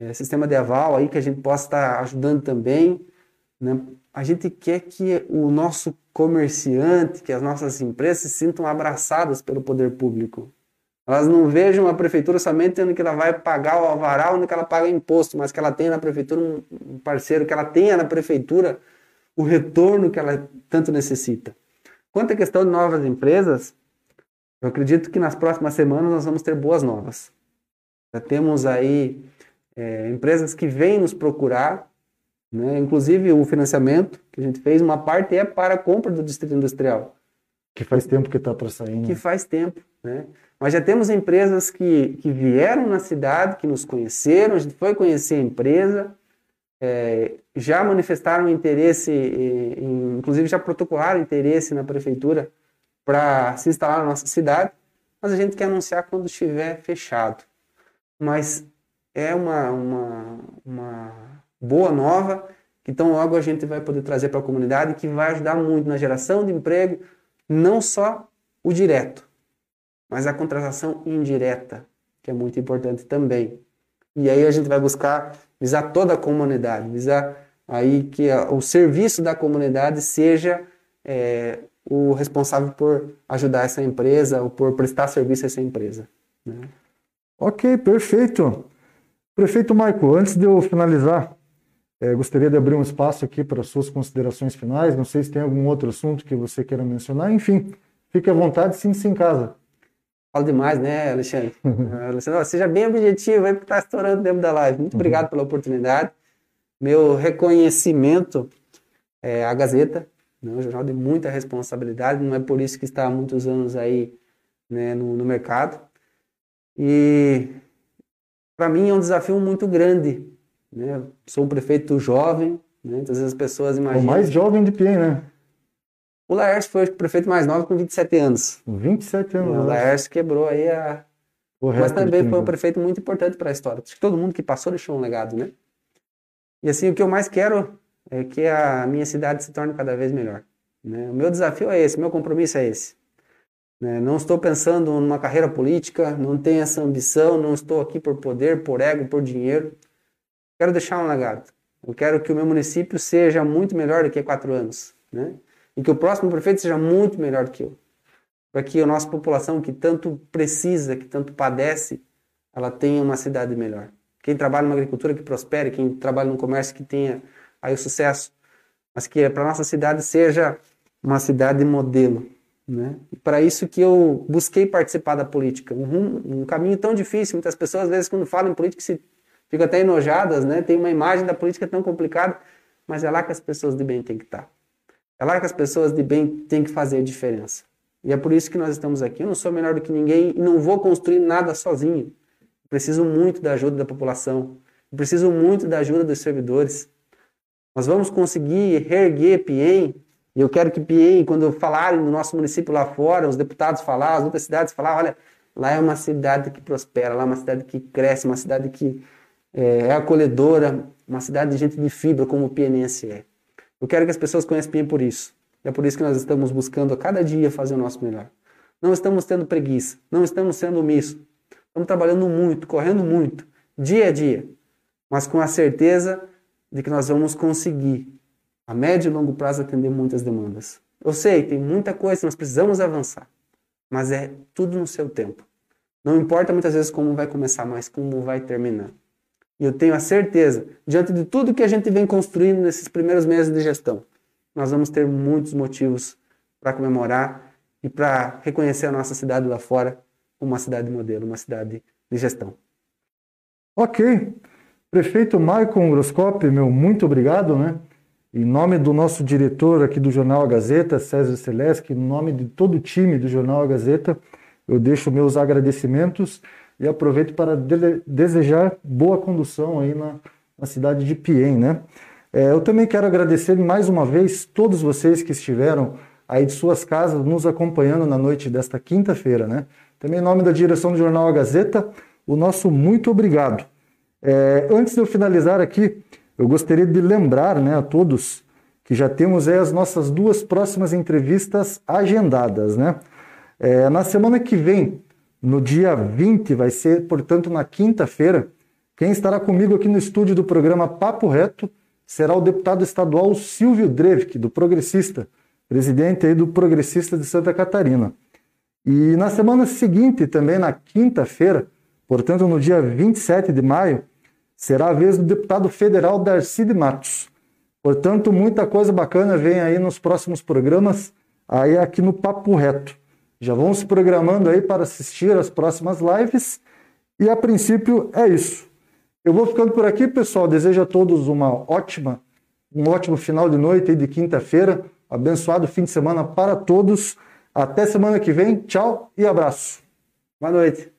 É, sistema de aval aí que a gente possa estar ajudando também, né? A gente quer que o nosso comerciante, que as nossas empresas se sintam abraçadas pelo poder público. Elas não vejam a prefeitura somente que ela vai pagar o alvará onde que ela paga imposto, mas que ela tenha na prefeitura um parceiro, que ela tenha na prefeitura o retorno que ela tanto necessita. Quanto à questão de novas empresas, eu acredito que nas próximas semanas nós vamos ter boas novas. Já temos aí é, empresas que vêm nos procurar, né? inclusive o financiamento que a gente fez, uma parte é para a compra do distrito industrial. Que faz tempo que está para sair. Né? Que faz tempo, né? Mas já temos empresas que, que vieram na cidade, que nos conheceram, a gente foi conhecer a empresa, é, já manifestaram interesse, em, inclusive já protocolaram interesse na prefeitura para se instalar na nossa cidade, mas a gente quer anunciar quando estiver fechado. Mas é uma, uma, uma boa nova que tão logo a gente vai poder trazer para a comunidade que vai ajudar muito na geração de emprego, não só o direto, mas a contratação indireta, que é muito importante também. E aí a gente vai buscar visar toda a comunidade, visar aí que o serviço da comunidade seja é, o responsável por ajudar essa empresa ou por prestar serviço a essa empresa. Né? Ok, perfeito. Prefeito Marco, antes de eu finalizar, é, gostaria de abrir um espaço aqui para suas considerações finais. Não sei se tem algum outro assunto que você queira mencionar. Enfim, fique à vontade, sinta-se em casa. Falo demais, né, Alexandre? Alexandre, seja bem objetivo aí, porque está estourando dentro da live. Muito uhum. obrigado pela oportunidade. Meu reconhecimento é a Gazeta, né? Um jornal de muita responsabilidade, não é por isso que está há muitos anos aí né, no, no mercado. E para mim é um desafio muito grande. Né? Sou um prefeito jovem, né? então as pessoas imaginam... O mais jovem de Piem, né? O Laércio foi o prefeito mais novo com 27 anos. 27 anos. O Laércio quebrou aí a... Mas também foi um prefeito muito importante para a história. Acho que todo mundo que passou deixou um legado, né? E assim, o que eu mais quero é que a minha cidade se torne cada vez melhor. Né? O meu desafio é esse, meu compromisso é esse. Né? Não estou pensando numa carreira política, não tenho essa ambição, não estou aqui por poder, por ego, por dinheiro. Quero deixar um legado. Eu quero que o meu município seja muito melhor do que quatro anos. Né? E que o próximo prefeito seja muito melhor que eu. Para que a nossa população, que tanto precisa, que tanto padece, ela tenha uma cidade melhor. Quem trabalha numa agricultura que prospere, quem trabalha num comércio que tenha aí o sucesso, mas que para nossa cidade seja uma cidade modelo. Né? E para isso que eu busquei participar da política. Um, um, caminho tão difícil, muitas pessoas às vezes quando falam em política se ficam até enojadas, né? tem uma imagem da política tão complicada, mas é lá que as pessoas de bem têm que estar. É lá que as pessoas de bem têm que fazer a diferença. E é por isso que nós estamos aqui. Eu não sou melhor do que ninguém e não vou construir nada sozinho. preciso muito da ajuda da população. preciso muito da ajuda dos servidores. Nós vamos conseguir reerguer Piem E eu quero que Piem, quando falarem do nosso município lá fora, os deputados falar, as outras cidades falar, olha, lá é uma cidade que prospera, lá é uma cidade que cresce, uma cidade que é, é acolhedora, uma cidade de gente de fibra, como o Pienense é. Eu quero que as pessoas conheçam Piem por isso. É por isso que nós estamos buscando a cada dia fazer o nosso melhor. Não estamos tendo preguiça, não estamos sendo omissos. Estamos trabalhando muito, correndo muito, dia a dia, mas com a certeza de que nós vamos conseguir, a médio e longo prazo, atender muitas demandas. Eu sei, tem muita coisa, nós precisamos avançar, mas é tudo no seu tempo. Não importa muitas vezes como vai começar, mas como vai terminar. E eu tenho a certeza, diante de tudo que a gente vem construindo nesses primeiros meses de gestão, nós vamos ter muitos motivos para comemorar e para reconhecer a nossa cidade lá fora como uma cidade modelo, uma cidade de gestão. Ok. Prefeito Maicon Groscop, meu muito obrigado, né? Em nome do nosso diretor aqui do Jornal A Gazeta, César Celeste, em nome de todo o time do Jornal A Gazeta, eu deixo meus agradecimentos e aproveito para de desejar boa condução aí na, na cidade de Piem, né? É, eu também quero agradecer mais uma vez todos vocês que estiveram aí de suas casas nos acompanhando na noite desta quinta-feira, né? Também em nome da direção do Jornal A Gazeta, o nosso muito obrigado. É, antes de eu finalizar aqui, eu gostaria de lembrar né, a todos que já temos as nossas duas próximas entrevistas agendadas, né? É, na semana que vem, no dia 20, vai ser, portanto, na quinta-feira, quem estará comigo aqui no estúdio do programa Papo Reto será o deputado estadual Silvio Drevik, do Progressista, presidente aí do Progressista de Santa Catarina. E na semana seguinte, também na quinta-feira, portanto no dia 27 de maio, será a vez do deputado federal Darcy de Matos. Portanto, muita coisa bacana vem aí nos próximos programas, aí aqui no Papo Reto. Já vão se programando aí para assistir as próximas lives e a princípio é isso. Eu vou ficando por aqui, pessoal. Desejo a todos uma ótima, um ótimo final de noite de quinta-feira. Abençoado fim de semana para todos. Até semana que vem. Tchau e abraço. Boa noite.